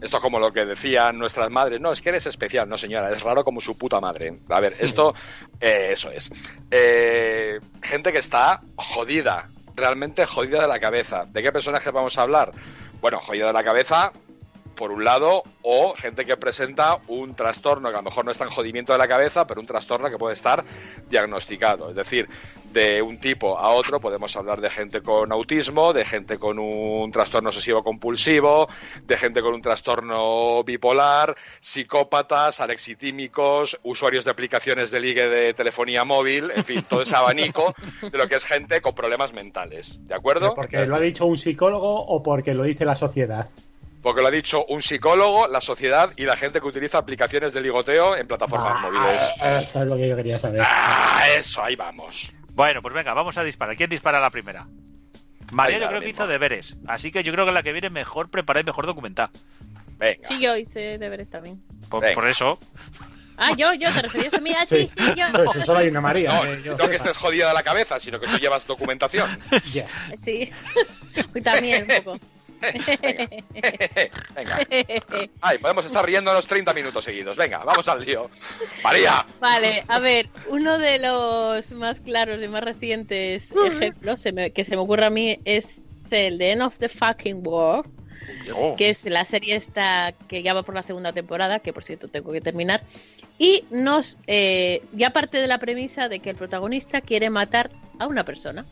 Esto es como lo que decían nuestras madres. No, es que eres especial. No, señora, es raro como su puta madre. A ver, esto... eh, eso es. Eh, gente que está jodida. Realmente jodida de la cabeza. ¿De qué personajes vamos a hablar? Bueno, jodida de la cabeza por un lado, o gente que presenta un trastorno que a lo mejor no es tan jodimiento de la cabeza, pero un trastorno que puede estar diagnosticado. Es decir, de un tipo a otro podemos hablar de gente con autismo, de gente con un trastorno obsesivo compulsivo, de gente con un trastorno bipolar, psicópatas, alexitímicos, usuarios de aplicaciones de ligue de telefonía móvil, en fin, todo ese abanico de lo que es gente con problemas mentales. ¿De acuerdo? ¿Porque lo ha dicho un psicólogo o porque lo dice la sociedad? Porque lo ha dicho un psicólogo, la sociedad y la gente que utiliza aplicaciones de ligoteo en plataformas Ah, móviles. Eso es lo que yo quería saber. Ah, eso, ahí vamos. Bueno, pues venga, vamos a disparar. ¿Quién dispara la primera? María yo creo que hizo deberes, así que yo creo que la que viene mejor preparada y mejor documentada. Venga. Sí, yo hice deberes también. Por, eso, Ah, yo, yo, te referías a mí. Ah, sí, sí, yo. Pero si solo hay una María. No, que yo no que estés jodida de la cabeza, sino que tú llevas documentación. Ya. Sí. Y también un poco. Venga. Ay, podemos estar riéndonos 30 minutos seguidos. Venga, vamos al lío. María. Vale, a ver, uno de los más claros y más recientes ejemplos que se me ocurre a mí es el de End of the Fucking War, Oh. que es la serie esta que ya va por la segunda temporada, que por cierto tengo que terminar, y nos eh, ya parte de la premisa de que el protagonista quiere matar a una persona.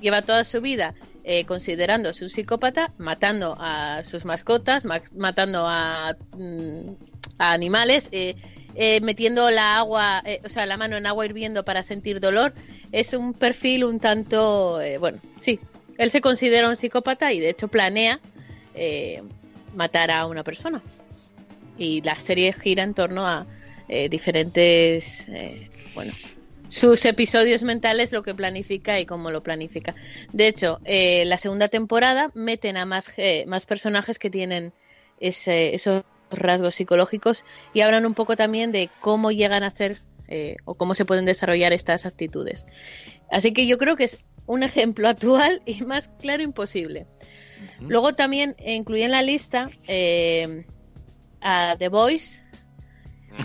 Lleva toda su vida eh, considerándose un psicópata, matando a sus mascotas, ma- matando a, mm, a animales, eh, eh, metiendo la agua, eh, o sea, la mano en agua hirviendo para sentir dolor. Es un perfil un tanto, bueno, sí, él se considera un psicópata y de hecho planea matar a una persona. Y la serie gira en torno a diferentes, bueno, sus episodios mentales, lo que planifica y cómo lo planifica. De hecho, eh, la segunda temporada meten a más, eh, más personajes que tienen ese- esos rasgos psicológicos y hablan un poco también de cómo llegan a ser eh, o cómo se pueden desarrollar estas actitudes. Así que yo creo que es un ejemplo actual y más claro imposible. Luego también incluí en la lista eh, a The Voice,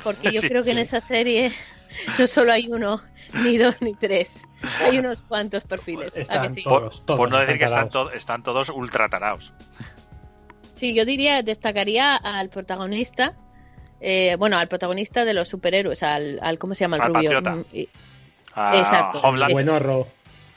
porque yo Sí. creo que en esa serie no solo hay uno, ni dos, ni tres. Hay unos cuantos perfiles. ¿a Están que sí? todos, por, todos por no decir que están, to- están todos ultra taraos. Sí, yo diría, destacaría al protagonista, eh, bueno, al protagonista de los superhéroes, al, al ¿cómo se llama? El Al rubio. patriota. Mm, y- A Exacto. Homeland. Bueno, Ro.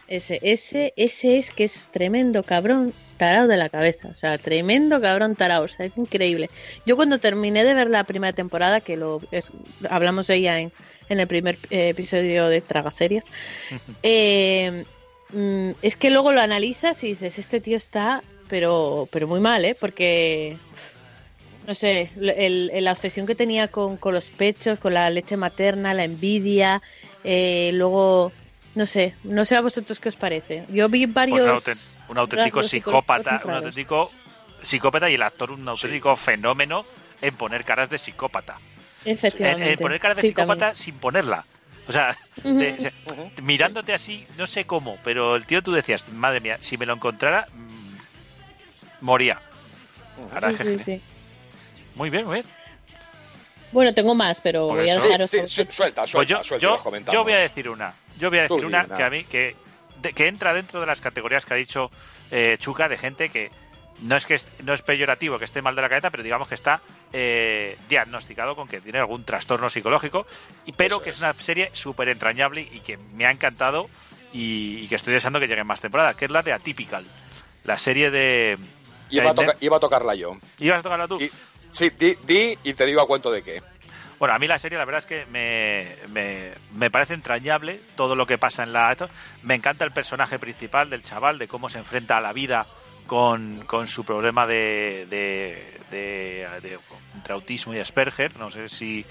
Ese, ese, ese es que es tremendo cabrón tarado de la cabeza. O sea, tremendo cabrón tarado. O sea, es increíble. Yo cuando terminé de ver la primera temporada, que lo es- hablamos de ella en, en el primer eh, episodio de Tragaseries, eh, mm, es que luego lo analizas y dices, este tío está, pero, pero muy mal, ¿eh? Porque, no sé, el- el- la obsesión que tenía con, con los pechos, con la leche materna, la envidia, eh, luego, no sé, no sé a vosotros qué os parece. Yo vi Pues varios... un auténtico psicópata, un auténtico psicópata y el actor un auténtico fenómeno en poner caras de psicópata. En, Efectivamente. en poner caras de Sí, psicópata también. sin ponerla. O sea, de- mirándote así, no sé cómo, pero el tío tú decías, madre mía, si me lo encontrara, mm, moría. Ahora, Sí, sí, sí. Muy bien, muy bien. Bueno, tengo más, pero Por voy a dejaros... Sí, sí, suelta, suelta, Pues yo, suelta, yo- yo voy a decir una. Yo voy a decir una una. que a mí que, de- que entra dentro de las categorías que ha dicho eh, Chuca de gente que no es que est- no es peyorativo que esté mal de la cabeza, pero digamos que está eh, diagnosticado con que tiene algún trastorno psicológico, y, pero Eso que es. es. una serie súper entrañable y que me ha encantado y, y que estoy deseando que lleguen más temporadas, que es la de Atypical, la serie de... Iba a, toca- iba a tocarla yo. ¿Ibas a tocarla tú? Y- sí, di, di y te digo a cuento de qué. Bueno, a mí la serie la verdad es que me, me, me parece entrañable todo lo que pasa en la... esto. Me encanta el personaje principal del chaval, de cómo se enfrenta a la vida con, con su problema de, de, de, de- entre autismo y Asperger, no sé si...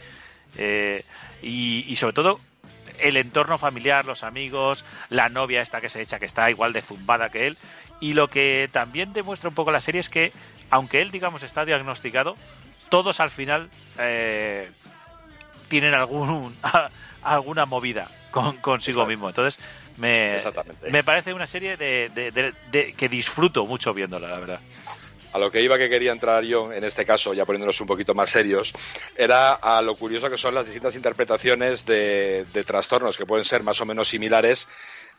eh, y, y sobre todo el entorno familiar, los amigos, la novia esta que se echa que está igual de zumbada que él. Y lo que también demuestra un poco la serie es que, aunque él, digamos, está diagnosticado, todos al final eh, tienen algún alguna movida con, consigo mismo. Entonces, me, me parece una serie de, que disfruto mucho viéndola, la verdad. A lo que iba que quería entrar yo, en este caso, ya poniéndonos un poquito más serios, era a lo curioso que son las distintas interpretaciones de, de trastornos que pueden ser más o menos similares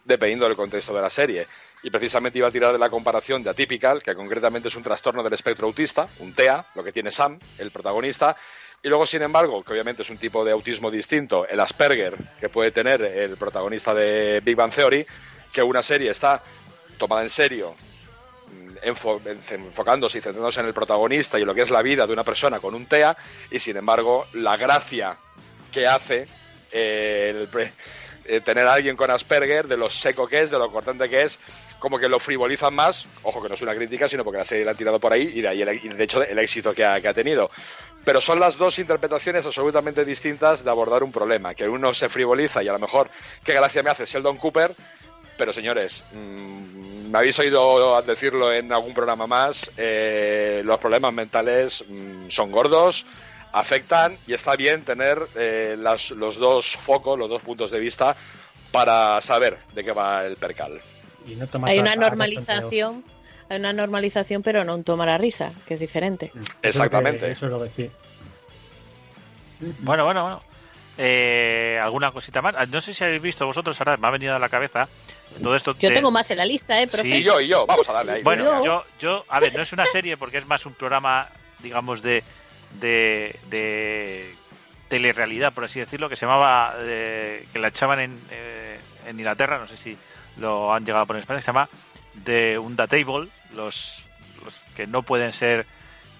dependiendo del contexto de la serie. Y precisamente iba a tirar de la comparación de Atypical, que concretamente es un trastorno del espectro autista, un TEA, lo que tiene Sam, el protagonista, y luego, sin embargo, que obviamente es un tipo de autismo distinto, el Asperger, que puede tener el protagonista de Big Bang Theory, que una serie está tomada en serio, mm, enfocándose y centrándose en el protagonista y lo que es la vida de una persona con un TEA, y sin embargo, la gracia que hace eh, el, eh, tener a alguien con Asperger, de lo seco que es, de lo cortante que es, como que lo frivolizan más, ojo que no es una crítica, sino porque la serie la han tirado por ahí y de ahí, el, de hecho, el éxito que ha, que ha tenido. Pero son las dos interpretaciones absolutamente distintas de abordar un problema, que uno se frivoliza y a lo mejor, qué gracia me hace Sheldon Cooper, pero señores, mmm, me habéis oído decirlo en algún programa más, eh, los problemas mentales mmm, son gordos, afectan y está bien tener eh, las, los dos focos, los dos puntos de vista para saber de qué va el percal. Y no hay una normalización, hay una normalización, pero no un tomar a risa, que es diferente. Exactamente. Eso es lo que sí. Bueno, bueno, bueno. Eh, ¿Alguna cosita más? Ah, no sé si habéis visto vosotros, ahora me ha venido a la cabeza todo esto. Yo tengo más en la lista, ¿eh? Sí, yo y yo, vamos a darle ahí. Bueno, yo, yo, a ver, no es una serie porque es más un programa, digamos, de, de, de telerrealidad, por así decirlo, que se llamaba, eh, que la echaban en, eh, en Inglaterra, no sé si lo han llegado a poner en España, se llama The Unda Table, los, los que no pueden ser,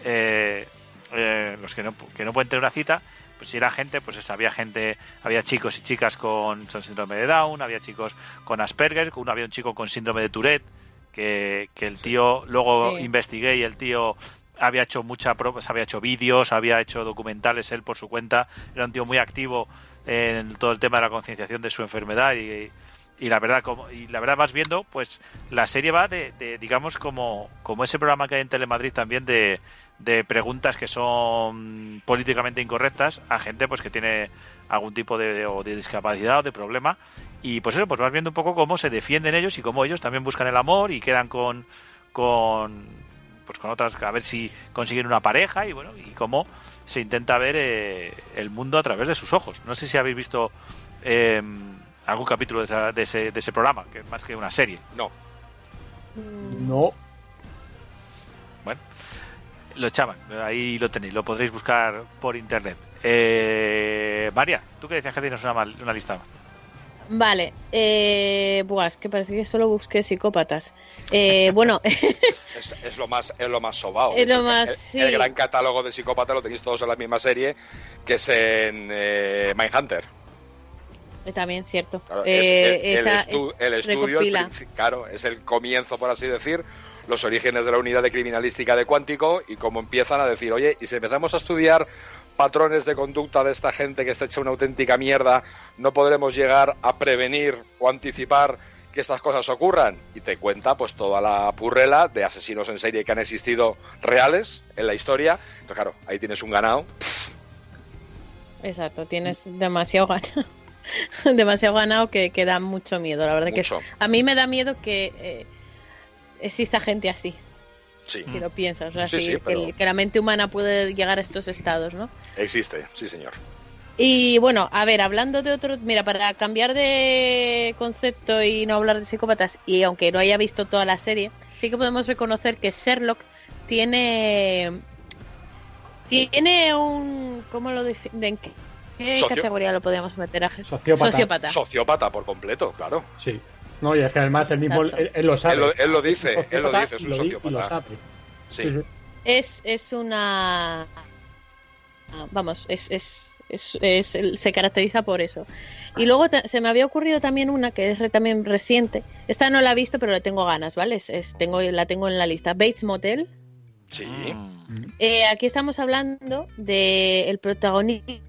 eh, eh, los que no, que no pueden tener una cita, pues si era gente, pues eso, había gente, había chicos y chicas con, síndrome de Down, había chicos con Asperger, uno había un chico con síndrome de Tourette, que, que el tío, luego sí. investigué y el tío había hecho mucha pues había hecho vídeos, había hecho documentales él por su cuenta, era un tío muy activo en todo el tema de la concienciación de su enfermedad y, y la verdad como y la verdad vas viendo pues la serie va de, de, digamos como como ese programa que hay en Telemadrid también de, de preguntas que son políticamente incorrectas a gente pues que tiene algún tipo de, o de discapacidad o de problema. Y pues eso pues vas viendo un poco cómo se defienden ellos y cómo ellos también buscan el amor y quedan con con pues con otras a ver si consiguen una pareja y bueno y cómo se intenta ver eh, el mundo a través de sus ojos no sé si habéis visto eh, algún capítulo de, esa, de, ese, de ese programa, que es más que una serie. No. No. Bueno, lo echaban, ahí lo tenéis, lo podréis buscar por internet. Eh, María, tú que decías que tienes una, una lista. Vale, eh, buah, es que parece que solo busqué psicópatas. Eh, bueno, es, es, lo más, es lo más sobao. Es lo más, el, sí. el, gran catálogo de psicópatas lo tenéis todos en la misma serie, que es en eh, Mindhunter. También, cierto. Claro, es eh, el, esa, estu el, estudio, el claro, es el comienzo, por así decir, los orígenes de la unidad de criminalística de Cuántico y cómo empiezan a decir, oye, y si empezamos a estudiar patrones de conducta de esta gente que está hecha una auténtica mierda, no podremos llegar a prevenir o anticipar que estas cosas ocurran. Y te cuenta pues toda la purrela de asesinos en serie que han existido reales en la historia. Entonces, claro, ahí tienes un ganado. Exacto, tienes demasiado ganado. demasiado ganado que, que, da mucho miedo. La verdad mucho. que a mí me da miedo que eh, exista gente así. Sí. Si lo piensas, o sea, sí, si, sí, pero... que, que, la mente humana puede llegar a estos estados, ¿no? Existe, sí, señor. Y bueno, a ver, hablando de otro, mira, para cambiar de concepto y no hablar de psicópatas, y aunque no haya visto toda la serie, sí que podemos reconocer que Sherlock tiene tiene un ¿cómo lo definen? ¿Qué Socio. categoría lo podríamos meter a Sociópata. Sociópata. Sociópata por completo, claro. Sí. No, y es que además él mismo él, él, lo sabe. Él lo, él lo dice, él lo dice, es un lo sociópata. Lo sabe. Sí. Sí, sí. Es, es una. Vamos, es, es, es, es, se caracteriza por eso. Y luego se me había ocurrido también una que es también reciente. Esta no la he visto, pero le tengo ganas, ¿vale? Es, es, tengo, la tengo en la lista. Bates Motel. Sí. Eh, aquí estamos hablando del de protagonista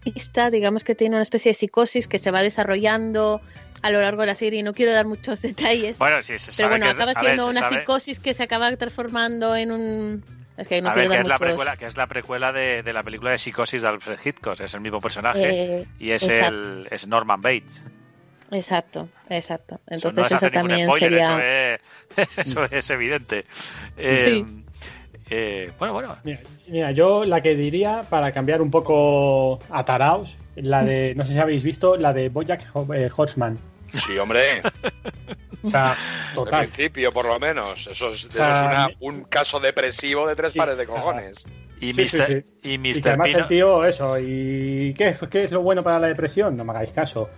protagonista, digamos que tiene una especie de psicosis que se va desarrollando a lo largo de la serie. No quiero dar muchos detalles. Bueno, sí, se pero bueno, que- acaba ver, siendo una sabe- psicosis que se acaba transformando en un. Es que no a ver, que es, la precuela, que es la precuela de, de la película de Psicosis de Alfred Hitchcock, es el mismo personaje Eh, y es exacto. el es Norman Bates. Exacto, exacto. Eso Entonces no es también spoiler, sería. eso, es, eso es evidente. Eh, Sí. Eh, bueno, bueno, Mira, mira, yo la que diría, para cambiar un poco a Taraos, la de, no sé si habéis visto, la de Bojack eh, Horseman. Sí, hombre, O sea, al total. principio por lo menos. Eso es, eso es Ah, una- un caso depresivo de tres Sí, pares de cojones. y Sí, sí, Mr. sí. y Y Mr. que además Pino- el tío, eso, ¿y qué, es- qué es lo bueno para la depresión? No me hagáis caso.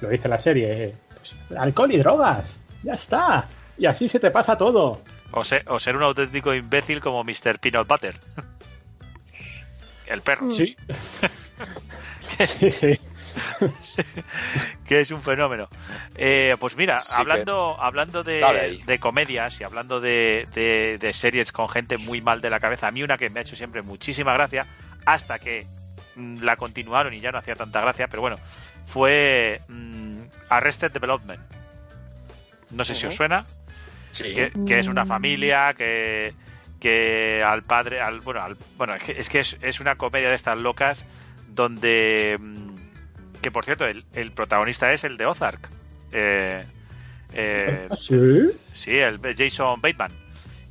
Lo dice la serie. eh, pues, alcohol y drogas. Ya está. Y así se te pasa todo. O, ser, o ser un auténtico imbécil como Mr. Peanut Butter. El perro. Sí. sí, sí. que es un fenómeno. Eh, pues mira, Sí que- hablando, hablando de, de comedias y hablando de, de- de series con gente muy mal de la cabeza, a mí una que me ha hecho siempre muchísima gracia, hasta que mm, la continuaron y ya no hacía tanta gracia, pero bueno, fue mm, Arrested Development. No sé si os suena, Sí. que, que es una familia que que al padre al bueno al, bueno es que es, que es, una comedia de estas locas donde mm, que por cierto el, el protagonista es el de Ozark eh, eh, ¿Sí? sí el Jason Bateman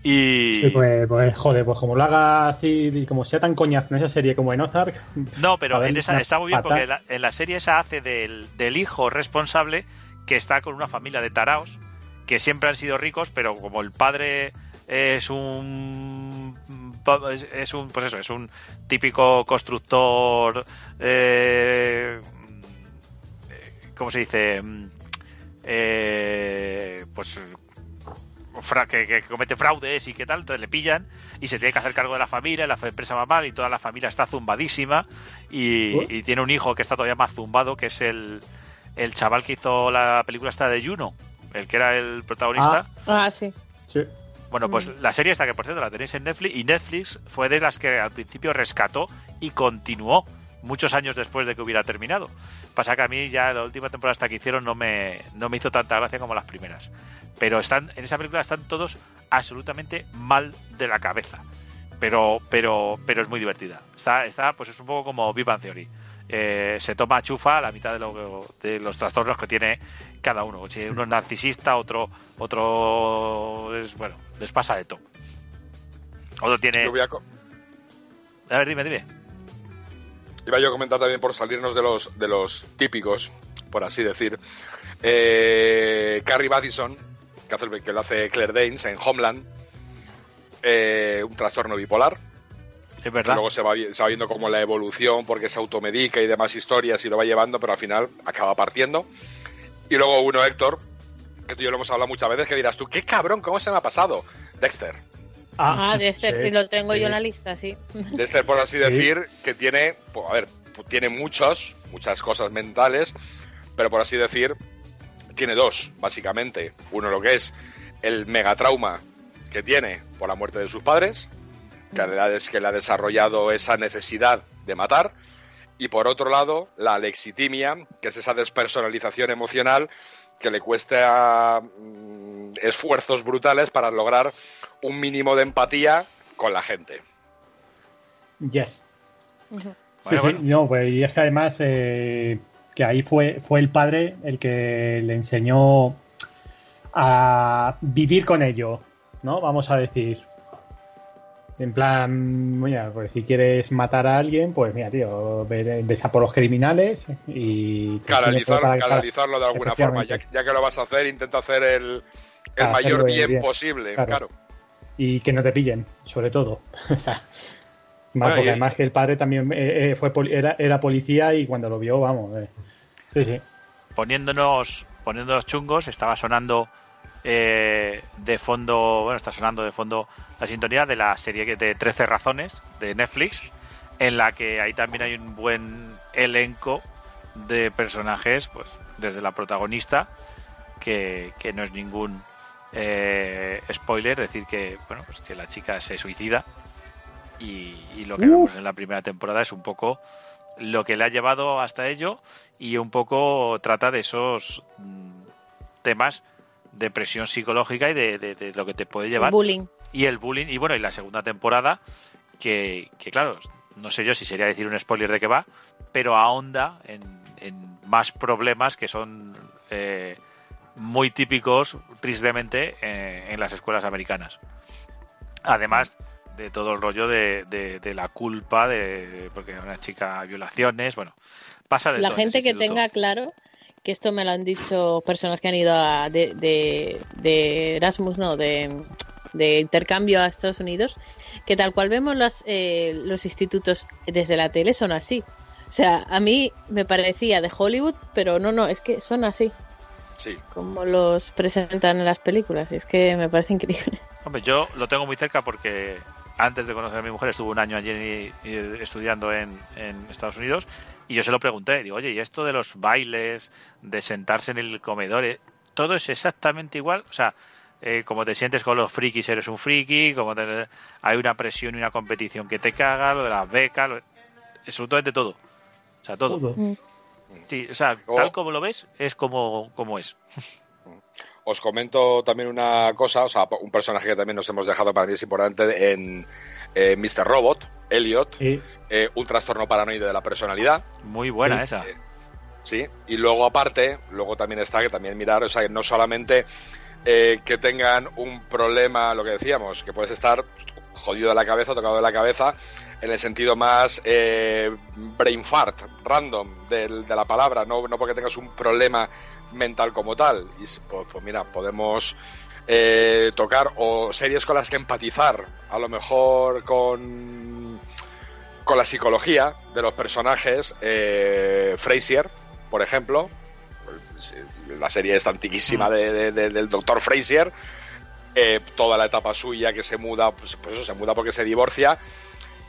y Sí, pues, pues, joder, pues como lo haga así, y como sea tan coñazo en esa serie como en Ozark. no pero ver, en esa está muy bien pata. porque la- en la serie esa hace del, del hijo responsable que está con una familia de taraos que siempre han sido ricos pero como el padre es un es- un pues eso es un típico constructor eh, cómo se dice eh, pues que, que comete fraudes y qué tal entonces le pillan y se tiene que hacer cargo de la familia la empresa va mal y toda la familia está zumbadísima y, ¿Oh? y tiene un hijo que está todavía más zumbado que es el el chaval que hizo la película esta de Juno el que era el protagonista Ah, sí. Sí. bueno, pues Mm. la serie esta que por cierto la tenéis en Netflix y Netflix fue de las que al principio rescató y continuó muchos años después de que hubiera terminado. Pasa que a mí ya la última temporada hasta que hicieron no me, no me hizo tanta gracia como las primeras. Pero están en esa película están todos absolutamente mal de la cabeza. Pero pero pero es muy divertida. Está está pues es un poco como Bang Theory. Eh, se toma chufa a la mitad de, lo, de los trastornos que tiene cada uno. Si uno es narcisista, otro otro es bueno, les pasa de todo. Otro tiene Yo voy a ver, dime, dime. Iba yo a comentar también por salirnos de los, de los típicos, por así decir. Eh, Carrie Madison, que, hace, que lo hace Claire Danes en Homeland, eh, un trastorno bipolar. Es verdad. Luego se va, se va viendo como la evolución, porque se automedica y demás historias y lo va llevando, pero al final acaba partiendo. Y luego uno, Héctor, que tú y yo lo hemos hablado muchas veces, que dirás tú, qué cabrón, ¿cómo se me ha pasado? Dexter. Ah, de este sí, sí, lo tengo sí. yo en la lista, sí. Dexter, por así Sí. decir, que tiene, pues, a ver, pues, tiene muchos, muchas cosas mentales, pero por así decir, tiene dos, básicamente. Uno lo que es el megatrauma que tiene por la muerte de sus padres, que la verdad es que le ha desarrollado esa necesidad de matar, y por otro lado, la lexitimia, que es esa despersonalización emocional que le cuesta mm, esfuerzos brutales para lograr un mínimo de empatía con la gente. Yes. Ujú. Bueno, sí, bueno. sí, no, pues y es que además eh, que ahí fue, fue el padre el que le enseñó a vivir con ello, ¿no? Vamos a decir. En plan, mira, pues si quieres matar a alguien, pues mira, tío, ve- ves a por los criminales y... te canalizar, para- canalizarlo de alguna forma. Ya, que lo vas a hacer, intenta hacer el, mayor bien, bien. posible, Claro. claro. y que no te pillen, sobre todo. Más Bueno, porque y- además que el padre también eh, eh, fue poli- era, era policía y cuando lo vio, vamos. eh, sí, sí. poniéndonos poniéndonos chungos estaba sonando eh, de fondo bueno está sonando de fondo la sintonía de la serie de 13 razones de Netflix en la que ahí también hay un buen elenco de personajes pues desde la protagonista que, que no es ningún eh, spoiler decir que bueno pues que la chica se suicida y, y lo que Uh. vemos en la primera temporada es un poco lo que le ha llevado hasta ello y un poco trata de esos mm, temas de presión psicológica y de, de- de lo que te puede llevar. Bullying. Y el bullying, y bueno, y la segunda temporada, que, que claro, no sé yo si sería decir un spoiler de qué va, pero ahonda en, en más problemas que son eh, muy típicos, tristemente, eh, en las escuelas americanas. Además de todo el rollo de, de- de la culpa, de porque una chica violaciones, bueno, pasa de La todo gente que tenga claro que esto me lo han dicho personas que han ido a, de, de, de Erasmus, no, de, de intercambio a Estados Unidos, que tal cual vemos las, eh, los institutos desde la tele son así. O sea, a mí me parecía de Hollywood, pero no, no, es que son así, Sí. como los presentan en las películas, y es que me parece increíble. Hombre, yo lo tengo muy cerca porque antes de conocer a mi mujer estuve un año allí eh, estudiando en, en Estados Unidos y yo se lo pregunté, digo, oye, ¿y esto de los bailes, de sentarse en el comedor, eh, todo es exactamente igual? O sea, eh, como te sientes con los frikis eres un friki, como te- hay una presión y una competición que te caga, lo de las becas, lo- absolutamente todo. O sea, todo. Todo. Sí, o sea, Oh. tal como lo ves, es como, como es. Os comento también una cosa, o sea, un personaje que también nos hemos dejado para mí es importante en eh, Mr. Robot, Elliot, Sí. eh, un trastorno paranoide de la personalidad. Muy buena Sí. esa. Eh, Sí, y luego aparte, luego también está que también mirar, o sea, no solamente eh, que tengan un problema, lo que decíamos, que puedes estar jodido de la cabeza, tocado de la cabeza, en el sentido más eh, brain fart, random del- de, la palabra, no, no porque tengas un problema mental como tal. Y pues, pues mira, podemos eh, tocar o series con las que empatizar, a lo mejor con con la psicología de los personajes, eh, Frasier, por ejemplo, pues, la serie es antiquísima de, de- de- del doctor Frasier, eh, toda la etapa suya que se muda, pues, pues eso, se muda porque se divorcia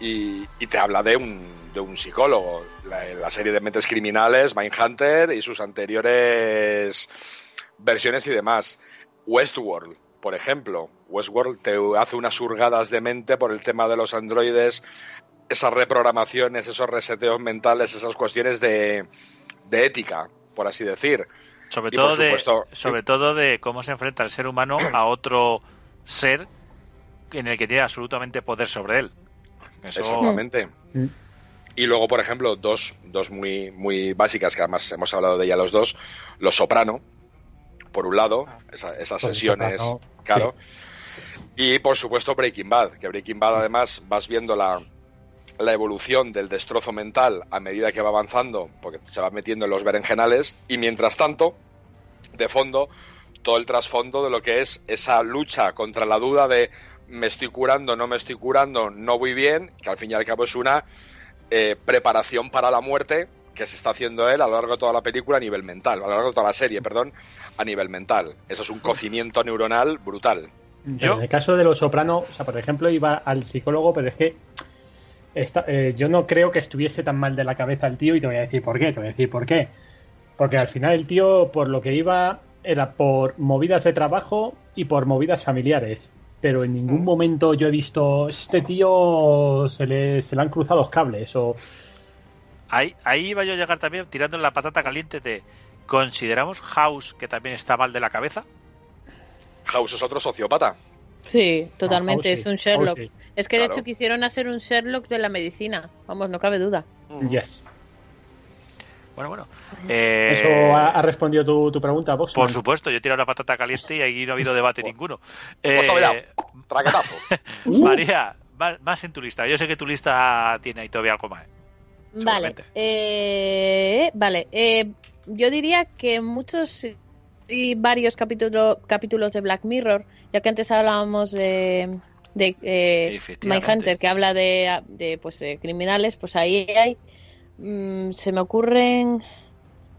y, y te habla de un, de un psicólogo. La, la serie de Mentes Criminales, Mindhunter y sus anteriores versiones y demás. Westworld, por ejemplo. Westworld te hace unas hurgadas de mente por el tema de los androides, esas reprogramaciones, esos reseteos mentales, esas cuestiones de, de ética, por así decir. Sobre Y, todo, de, supuesto, sobre todo de cómo se enfrenta el ser humano a otro ser en el que tiene absolutamente poder sobre él. Eso, Exactamente. Mm. Y luego, por ejemplo, dos, dos muy, muy básicas, que además hemos hablado de ella los dos. Los Soprano, por un lado, esa- esas Por sesiones, Soprano, claro. Y por supuesto Breaking Bad, que Breaking Bad además vas viendo la, la evolución del destrozo mental a medida que va avanzando, porque se va metiendo en los berenjenales, y mientras tanto, de fondo, todo el trasfondo de lo que es esa lucha contra la duda de me estoy curando, no me estoy curando, no voy bien, que al fin y al cabo es una eh, preparación para la muerte que se está haciendo él a lo largo de toda la película a nivel mental, a lo largo de toda la serie, perdón, a nivel mental. Eso es un cocimiento neuronal brutal. Pero En el caso de los soprano, o sea, por ejemplo, iba al psicólogo, pero es que esta- eh, yo no creo que estuviese tan mal de la cabeza el tío y te voy a decir por qué, te voy a decir por qué. Porque al final el tío, por lo que iba, era por movidas de trabajo y por movidas familiares. Pero en ningún Mm. momento yo he visto, este tío se le, se le han cruzado los cables o... ahí, ahí iba yo a llegar también tirando en la patata caliente de ¿consideramos House que también está mal de la cabeza? House es otro sociópata. Sí, totalmente, es un House sí, Sherlock. Es que de Claro. hecho quisieron hacer un Sherlock de la medicina, vamos, no cabe duda. Yes. Bueno, bueno. Eh, ¿Eso ha, ha respondido tu, tu pregunta, Vox? Por supuesto, yo he tirado la patata caliente y ahí no ha habido debate ninguno. Pues Eh. Traquetazo. María, más, más en tu lista. Yo sé que tu lista tiene ahí todavía algo más. Vale, Seguramente. eh, vale. eh, yo diría que muchos y varios capítulo- capítulos de Black Mirror, ya que antes hablábamos de, de eh. Mindhunter, que habla de, de, pues, de criminales, pues ahí hay. Mm, se me ocurren.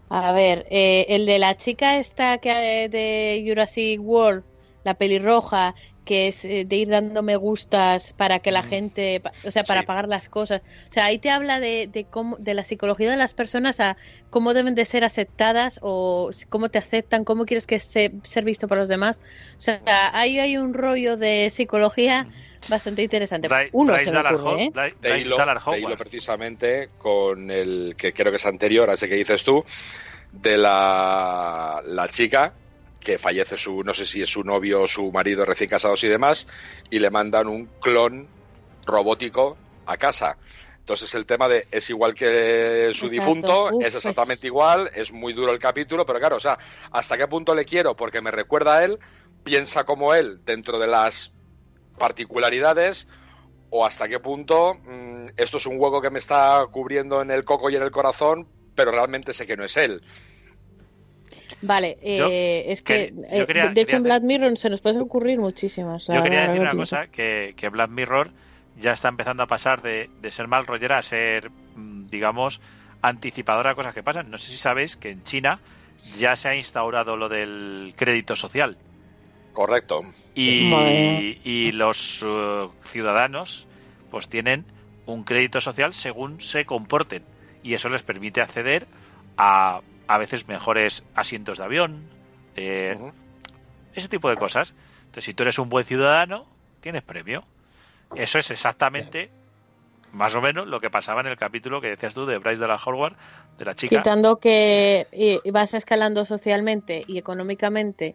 A ver, eh, el de la chica esta que eh, de Jurassic World, la pelirroja, que es eh, de ir dando me gustas para que la Mm. gente, o sea, para Sí. pagar las cosas. O sea, ahí te habla de, de cómo, de la psicología de las personas a cómo deben de ser aceptadas o cómo te aceptan, cómo quieres que se, ser visto por los demás. O sea, ahí hay un rollo de psicología bastante interesante. Uno se me ocurre, ¿eh? De hilo, de precisamente con el que creo que es anterior a ese que dices tú, de la, la chica que fallece su, no sé si es su novio o su marido recién casados y demás, y le mandan un clon robótico a casa. Entonces el tema de es igual que su Exacto. difunto, Uf, es pues- exactamente igual, es muy duro el capítulo, pero claro, o sea, hasta qué punto le quiero porque me recuerda a él, piensa como él dentro de las particularidades, o hasta qué punto mm, esto es un hueco que me está cubriendo en el coco y en el corazón, pero realmente sé que no es él. Vale, Yo eh, es que, quería- yo eh, quería- de hecho en Black Mirror se nos pueden ocurrir muchísimas. Yo quería decir una pienso. cosa, que, que Black Mirror ya está empezando a pasar de, de ser mal rollera a ser, mm, digamos, anticipadora de cosas que pasan. No sé si sabéis que en China ya se ha instaurado lo del crédito social. Correcto. Y, los eh, ciudadanos pues tienen un crédito social según se comporten. Y eso les permite acceder a a veces mejores asientos de avión, eh, ese tipo de cosas. Entonces, si tú eres un buen ciudadano, tienes premio. Eso es exactamente, más o menos, lo que pasaba en el capítulo que decías tú de Bryce de la Howard, de la chica. Quitando que vas escalando socialmente y económicamente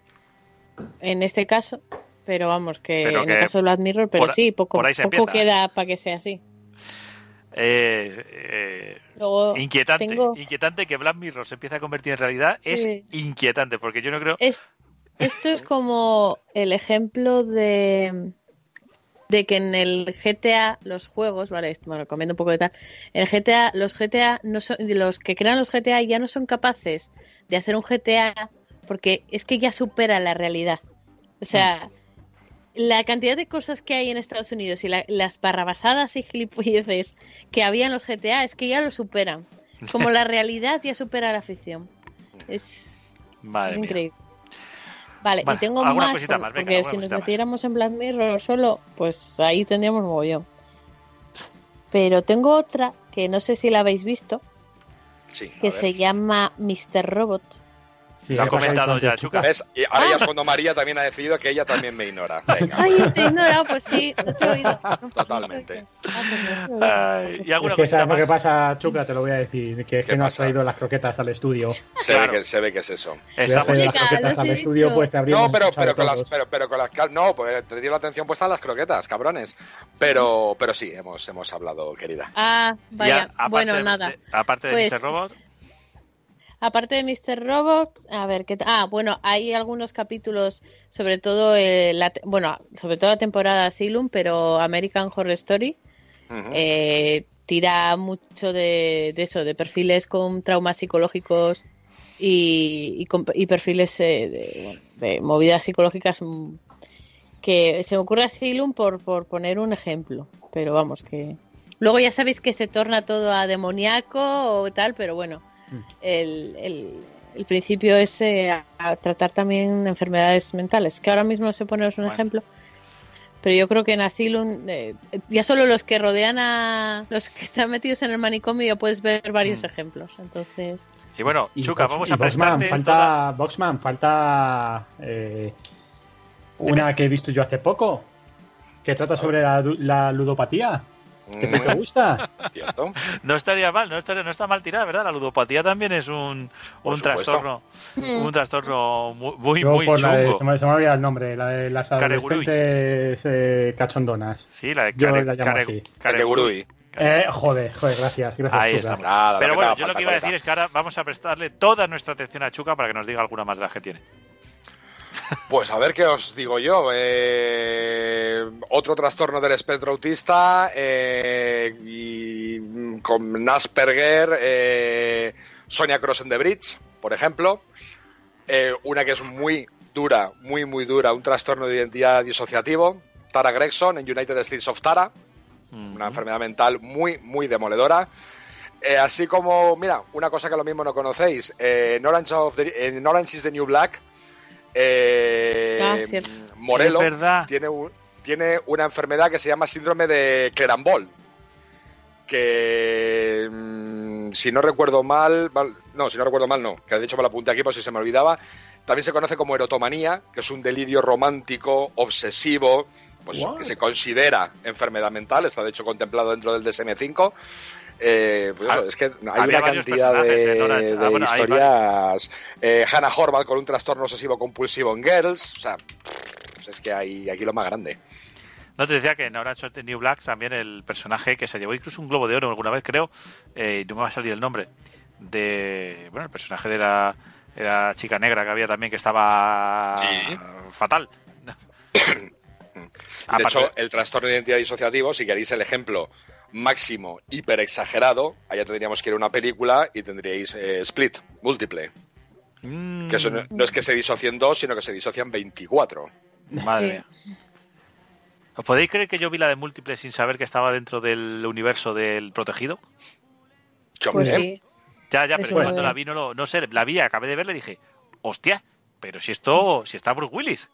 en este caso, pero vamos, que Pero en el caso de Black Mirror, pero por- sí, poco, poco queda para que sea así. Eh, eh, Luego, inquietante, tengo- inquietante que Black Mirror se empiece a convertir en realidad es Sí. inquietante porque yo no creo Es, esto es como el ejemplo de, de que en el GTA los juegos, vale, bueno, comiendo un poco de tal, en el GTA, los GTA no son, los que crean los GTA ya no son capaces de hacer un GTA porque es que ya supera la realidad. O sea, la cantidad de cosas que hay en Estados Unidos y la- las barrabasadas y gilipolleces que había en los GTA es que ya lo superan. Como la realidad ya supera la ficción. Es, Madre es mía. increíble. Vale, Vale, y tengo más, cosita por- más, venga, porque si nos más. metiéramos en Black Mirror solo, pues ahí tendríamos mogollón. Pero tengo otra que no sé si la habéis visto, Sí, que se llama Mr. Robot. Sí, Lo ha ¿qué pasa ahí comentado ya, tu Chuca. ¿Ves? Y ahora ya Ah. es cuando María también ha decidido que ella también me ignora. Venga. Ay, te he ignorado, pues sí, no te he oído. Pues Totalmente. Ah. Ay, y alguna Es que sabes lo que más. pasa, Chuca, te lo voy a decir, que es ¿Qué que no has pasa? traído las croquetas al estudio. Se, Claro. ve que, se ve que es eso. Estamos- las croquetas al estudio, pues te No, pero, pero, con las, pero, pero con las cal- no, pues te dio la atención puesta en las croquetas, cabrones. Pero, pero sí, hemos, hemos hablado, querida. Ah, Ya, vaya, aparte bueno, nada. de- aparte de Pues, Mr. Robot, Aparte de Mr. Robot, a ver qué Ah, bueno, hay algunos capítulos, sobre todo eh, la bueno, sobre todo la temporada Asylum, pero American Horror Story eh, tira mucho de, de eso, de perfiles con traumas psicológicos y, y, con- y perfiles eh, de, bueno, de movidas psicológicas mm, que se me ocurre Asylum por, por poner un ejemplo, pero vamos que luego ya sabéis que se torna todo a demoníaco o tal, pero bueno. El, el, el principio es eh, a, a tratar también enfermedades mentales, que ahora mismo no sé poneros un Bueno. ejemplo. Pero yo creo que en Asylum, eh, ya solo los que rodean a los que están metidos en el manicomio ya puedes ver varios Mm. ejemplos. Entonces, y bueno, Chuca, vamos y a Boxman, falta, toda- Boxman, falta eh, una que he visto yo hace poco, que trata sobre la, la ludopatía. ¿Qué te, te Mm, gusta? Cierto. No estaría mal, no, estaría, no está mal tirada, ¿verdad? La ludopatía también es un, Por un trastorno, Mm. un trastorno muy, muy, muy la de- chungo. se, me, se me olvida el nombre, la de las adolescentes eh, cachondonas. Sí, la de Yo care- la llamo care- así. Caregurui. Eh, joder, joder, gracias, gracias. Ahí. Nada, Pero bueno, yo lo que iba a decir es que ahora vamos a prestarle toda nuestra atención a Chuca para que nos diga alguna más de las que tiene. Pues a ver qué os digo yo. Eh, otro trastorno del espectro autista eh, y con Asperger, eh, Sonia Cross en The Bridge, por ejemplo. Eh, una que es muy dura, muy, muy dura, un trastorno de identidad disociativo. Tara Gregson en United States of Tara, una enfermedad mental muy, muy demoledora. Eh, así como, mira, una cosa que lo mismo no conocéis, eh, en, Orange of the- en Orange is the New Black, eh, Ah, cierto. Morello Es verdad. tiene, un- tiene una enfermedad que se llama síndrome de Clerambol, que mm, si no recuerdo mal, mal- no, si no recuerdo mal no, que de hecho me lo apunté aquí por si se me olvidaba, también se conoce como erotomanía, que es un delirio romántico, obsesivo, pues que se considera enfermedad mental, está de hecho contemplado dentro del DSM-5. Eh, pues eso, Ah, es que hay una cantidad de, Orange. Ah, de bueno, historias. Eh, Hannah Horvath con un trastorno obsesivo compulsivo en Girls. O sea, pues es que hay aquí lo más grande. No te decía que en Orange the New Black también el personaje que se llevó incluso un globo de oro alguna vez, creo, eh, no me va a salir el nombre, de. Bueno, el personaje de la, de la chica negra que había también que estaba Sí. fatal. De Aparte- hecho, el trastorno de identidad disociativo, si queréis el ejemplo máximo hiper exagerado, allá tendríamos que ir a una película y tendríais eh, Split, múltiple. Mm, Que eso no, no es que se disocien dos, sino que se disocian 24. Madre Sí. mía. ¿Os podéis creer que yo vi la de múltiple sin saber que estaba dentro del universo del protegido? Pues sí. Ya, ya, pero cuando la vi no lo, no sé, la vi, acabé de verla y dije, hostia, pero si esto, si está Bruce Willis.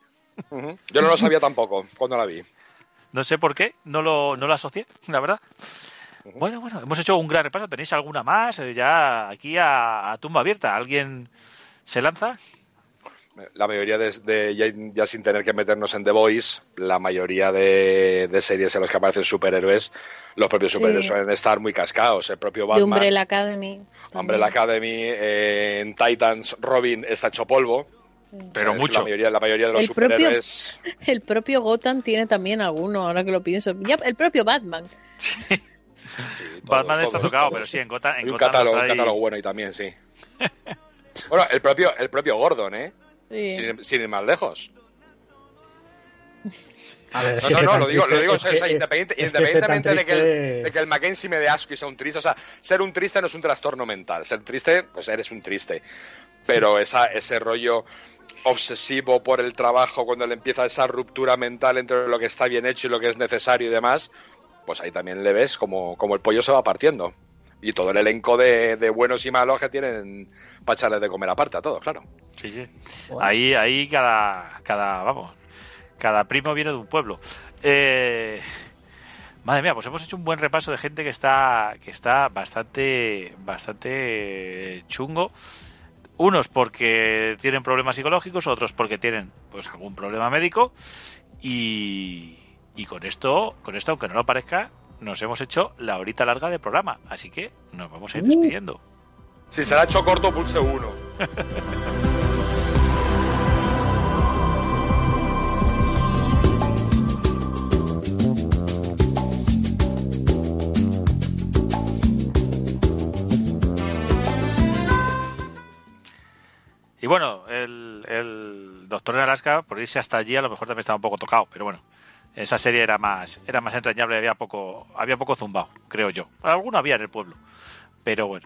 Yo no lo sabía tampoco cuando la vi. No sé por qué, no lo, no lo asocié, la verdad. Bueno, bueno, hemos hecho un gran repaso. ¿Tenéis alguna más? Eh, Ya aquí a, a tumba abierta. ¿Alguien se lanza? La mayoría de, de- ya, ya sin tener que meternos en The Voice, la mayoría de, de series en las que aparecen superhéroes, los propios Sí. superhéroes suelen estar muy cascados. El propio De Batman, Umbrella Academy. Umbrella Academy, eh, en Titans, Robin está hecho polvo. Pero ¿sabes? mucho. La mayoría, la mayoría de los El propio- superhéroes. El propio Gotham tiene también alguno, ahora que lo pienso. Ya, el propio Batman. sí, todo- Batman está todos, tocado, pero sí, en Gotham, en Hay un Gotham catálogo, los un hay- catálogo bueno ahí también, sí. bueno, el propio, el propio Gordon, ¿eh? Sí. Sin, sin ir más lejos. A ver, es No, no, no, lo digo, lo digo, es o sea, que- independiente- es que independientemente de que, el, de que el Mackenzie me dé asco y sea un triste. O sea, ser un triste no es un trastorno mental. Ser triste, pues eres un triste. Pero esa, ese rollo obsesivo por el trabajo, cuando le empieza esa ruptura mental entre lo que está bien hecho y lo que es necesario y demás, pues ahí también le ves como, como el pollo se va partiendo. Y todo el elenco de, de buenos y malos que tienen para echarles de comer aparte a todos, claro. Sí, sí. Bueno. Ahí, ahí cada, cada, vamos, cada primo viene de un pueblo. Eh, madre mía, pues hemos hecho un buen repaso de gente que está, que está bastante, bastante chungo. Unos porque tienen problemas psicológicos, otros porque tienen, pues, algún problema médico. Y, y con esto, con esto, aunque no lo parezca, nos hemos hecho la horita larga de programa. Así que nos vamos a ir Uh. despidiendo. Si se la ha hecho corto, pulse uno. Y bueno, el, el Doctor en Alaska, por irse hasta allí, a lo mejor también estaba un poco tocado, pero bueno, esa serie era más, era más entrañable, había poco, había poco zumbao, creo yo. Alguno había en el pueblo, pero bueno.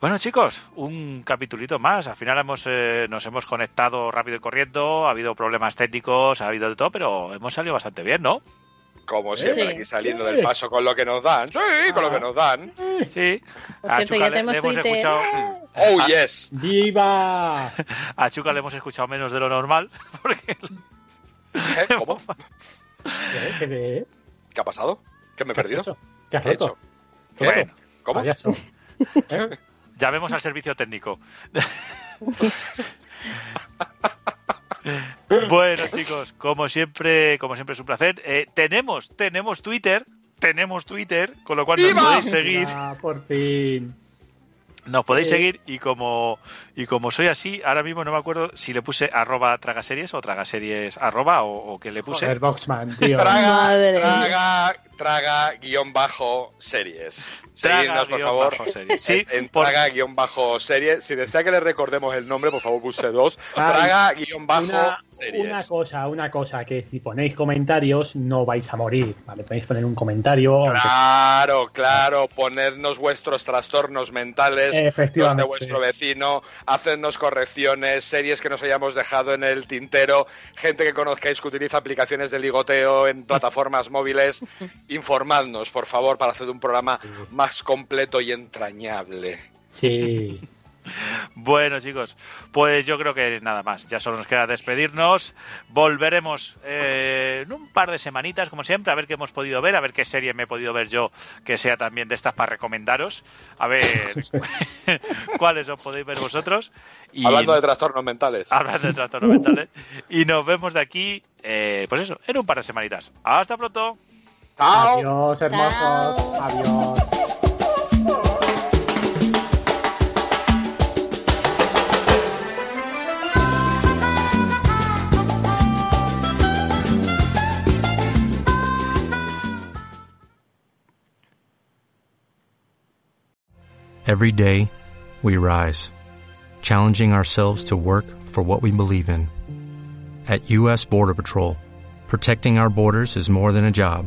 Bueno chicos, un capitulito más. Al final hemos, eh, nos hemos conectado rápido y corriendo, ha habido problemas técnicos, ha habido de todo, pero hemos salido bastante bien, ¿no? Como siempre, Sí. aquí saliendo Sí. del paso con lo que nos dan. Sí, con lo que nos dan. Sí. Por cierto, ya le- tenemos le hemos Twitter. escuchado, Oh, yes. ¡Viva! a Chuca le hemos escuchado menos de lo normal, porque ¿Eh? ¿Cómo? ¿Qué, qué, qué- ¿Qué ha pasado? ¿Qué me he qué has perdido? hecho? ¿Qué has ¿Qué hecho? ¿Qué? Bueno, ¿Cómo? Payaso. ¿Eh? llamemos al servicio técnico. bueno, chicos, como siempre, como siempre es un placer. Eh, tenemos, tenemos Twitter, tenemos Twitter, con lo cual nos ¡Viva! podéis seguir, Ah, por fin. Nos podéis Sí. seguir y como y como soy así, ahora mismo no me acuerdo si le puse arroba tragaseries o tragaseries arroba o, o que le puse. Joder, Boxman, tío. Traga, Madre. traga, traga, guion bajo, series. Seguidnos, por favor. Sí, en por- traga, guion bajo, series. Si desea que le recordemos el nombre, por favor, pulse dos. Ay, Traga, guion bajo, Una, series. una cosa, una cosa, que si ponéis comentarios no vais a morir, ¿vale? Podéis poner un comentario. aunque- Claro, claro, ponernos vuestros trastornos mentales, los de vuestro vecino, hacernos correcciones, series que nos hayamos dejado en el tintero, gente que conozcáis que utiliza aplicaciones de ligoteo en plataformas móviles, informadnos, por favor, para hacer un programa más completo y entrañable. Sí. Bueno, chicos, pues yo creo que nada más. Ya solo nos queda despedirnos. Volveremos eh, en un par de semanitas, como siempre, a ver qué hemos podido ver, a ver qué serie me he podido ver yo que sea también de estas para recomendaros. A ver cuáles os podéis ver vosotros. Y hablando de trastornos mentales. Hablando de trastornos mentales. Y nos vemos de aquí, eh, pues eso, en un par de semanitas. Hasta pronto. Adiós, hermosos. Adiós. Every day, we rise, challenging ourselves to work for what we believe in. At U.S. Border Patrol, protecting our borders is more than a job,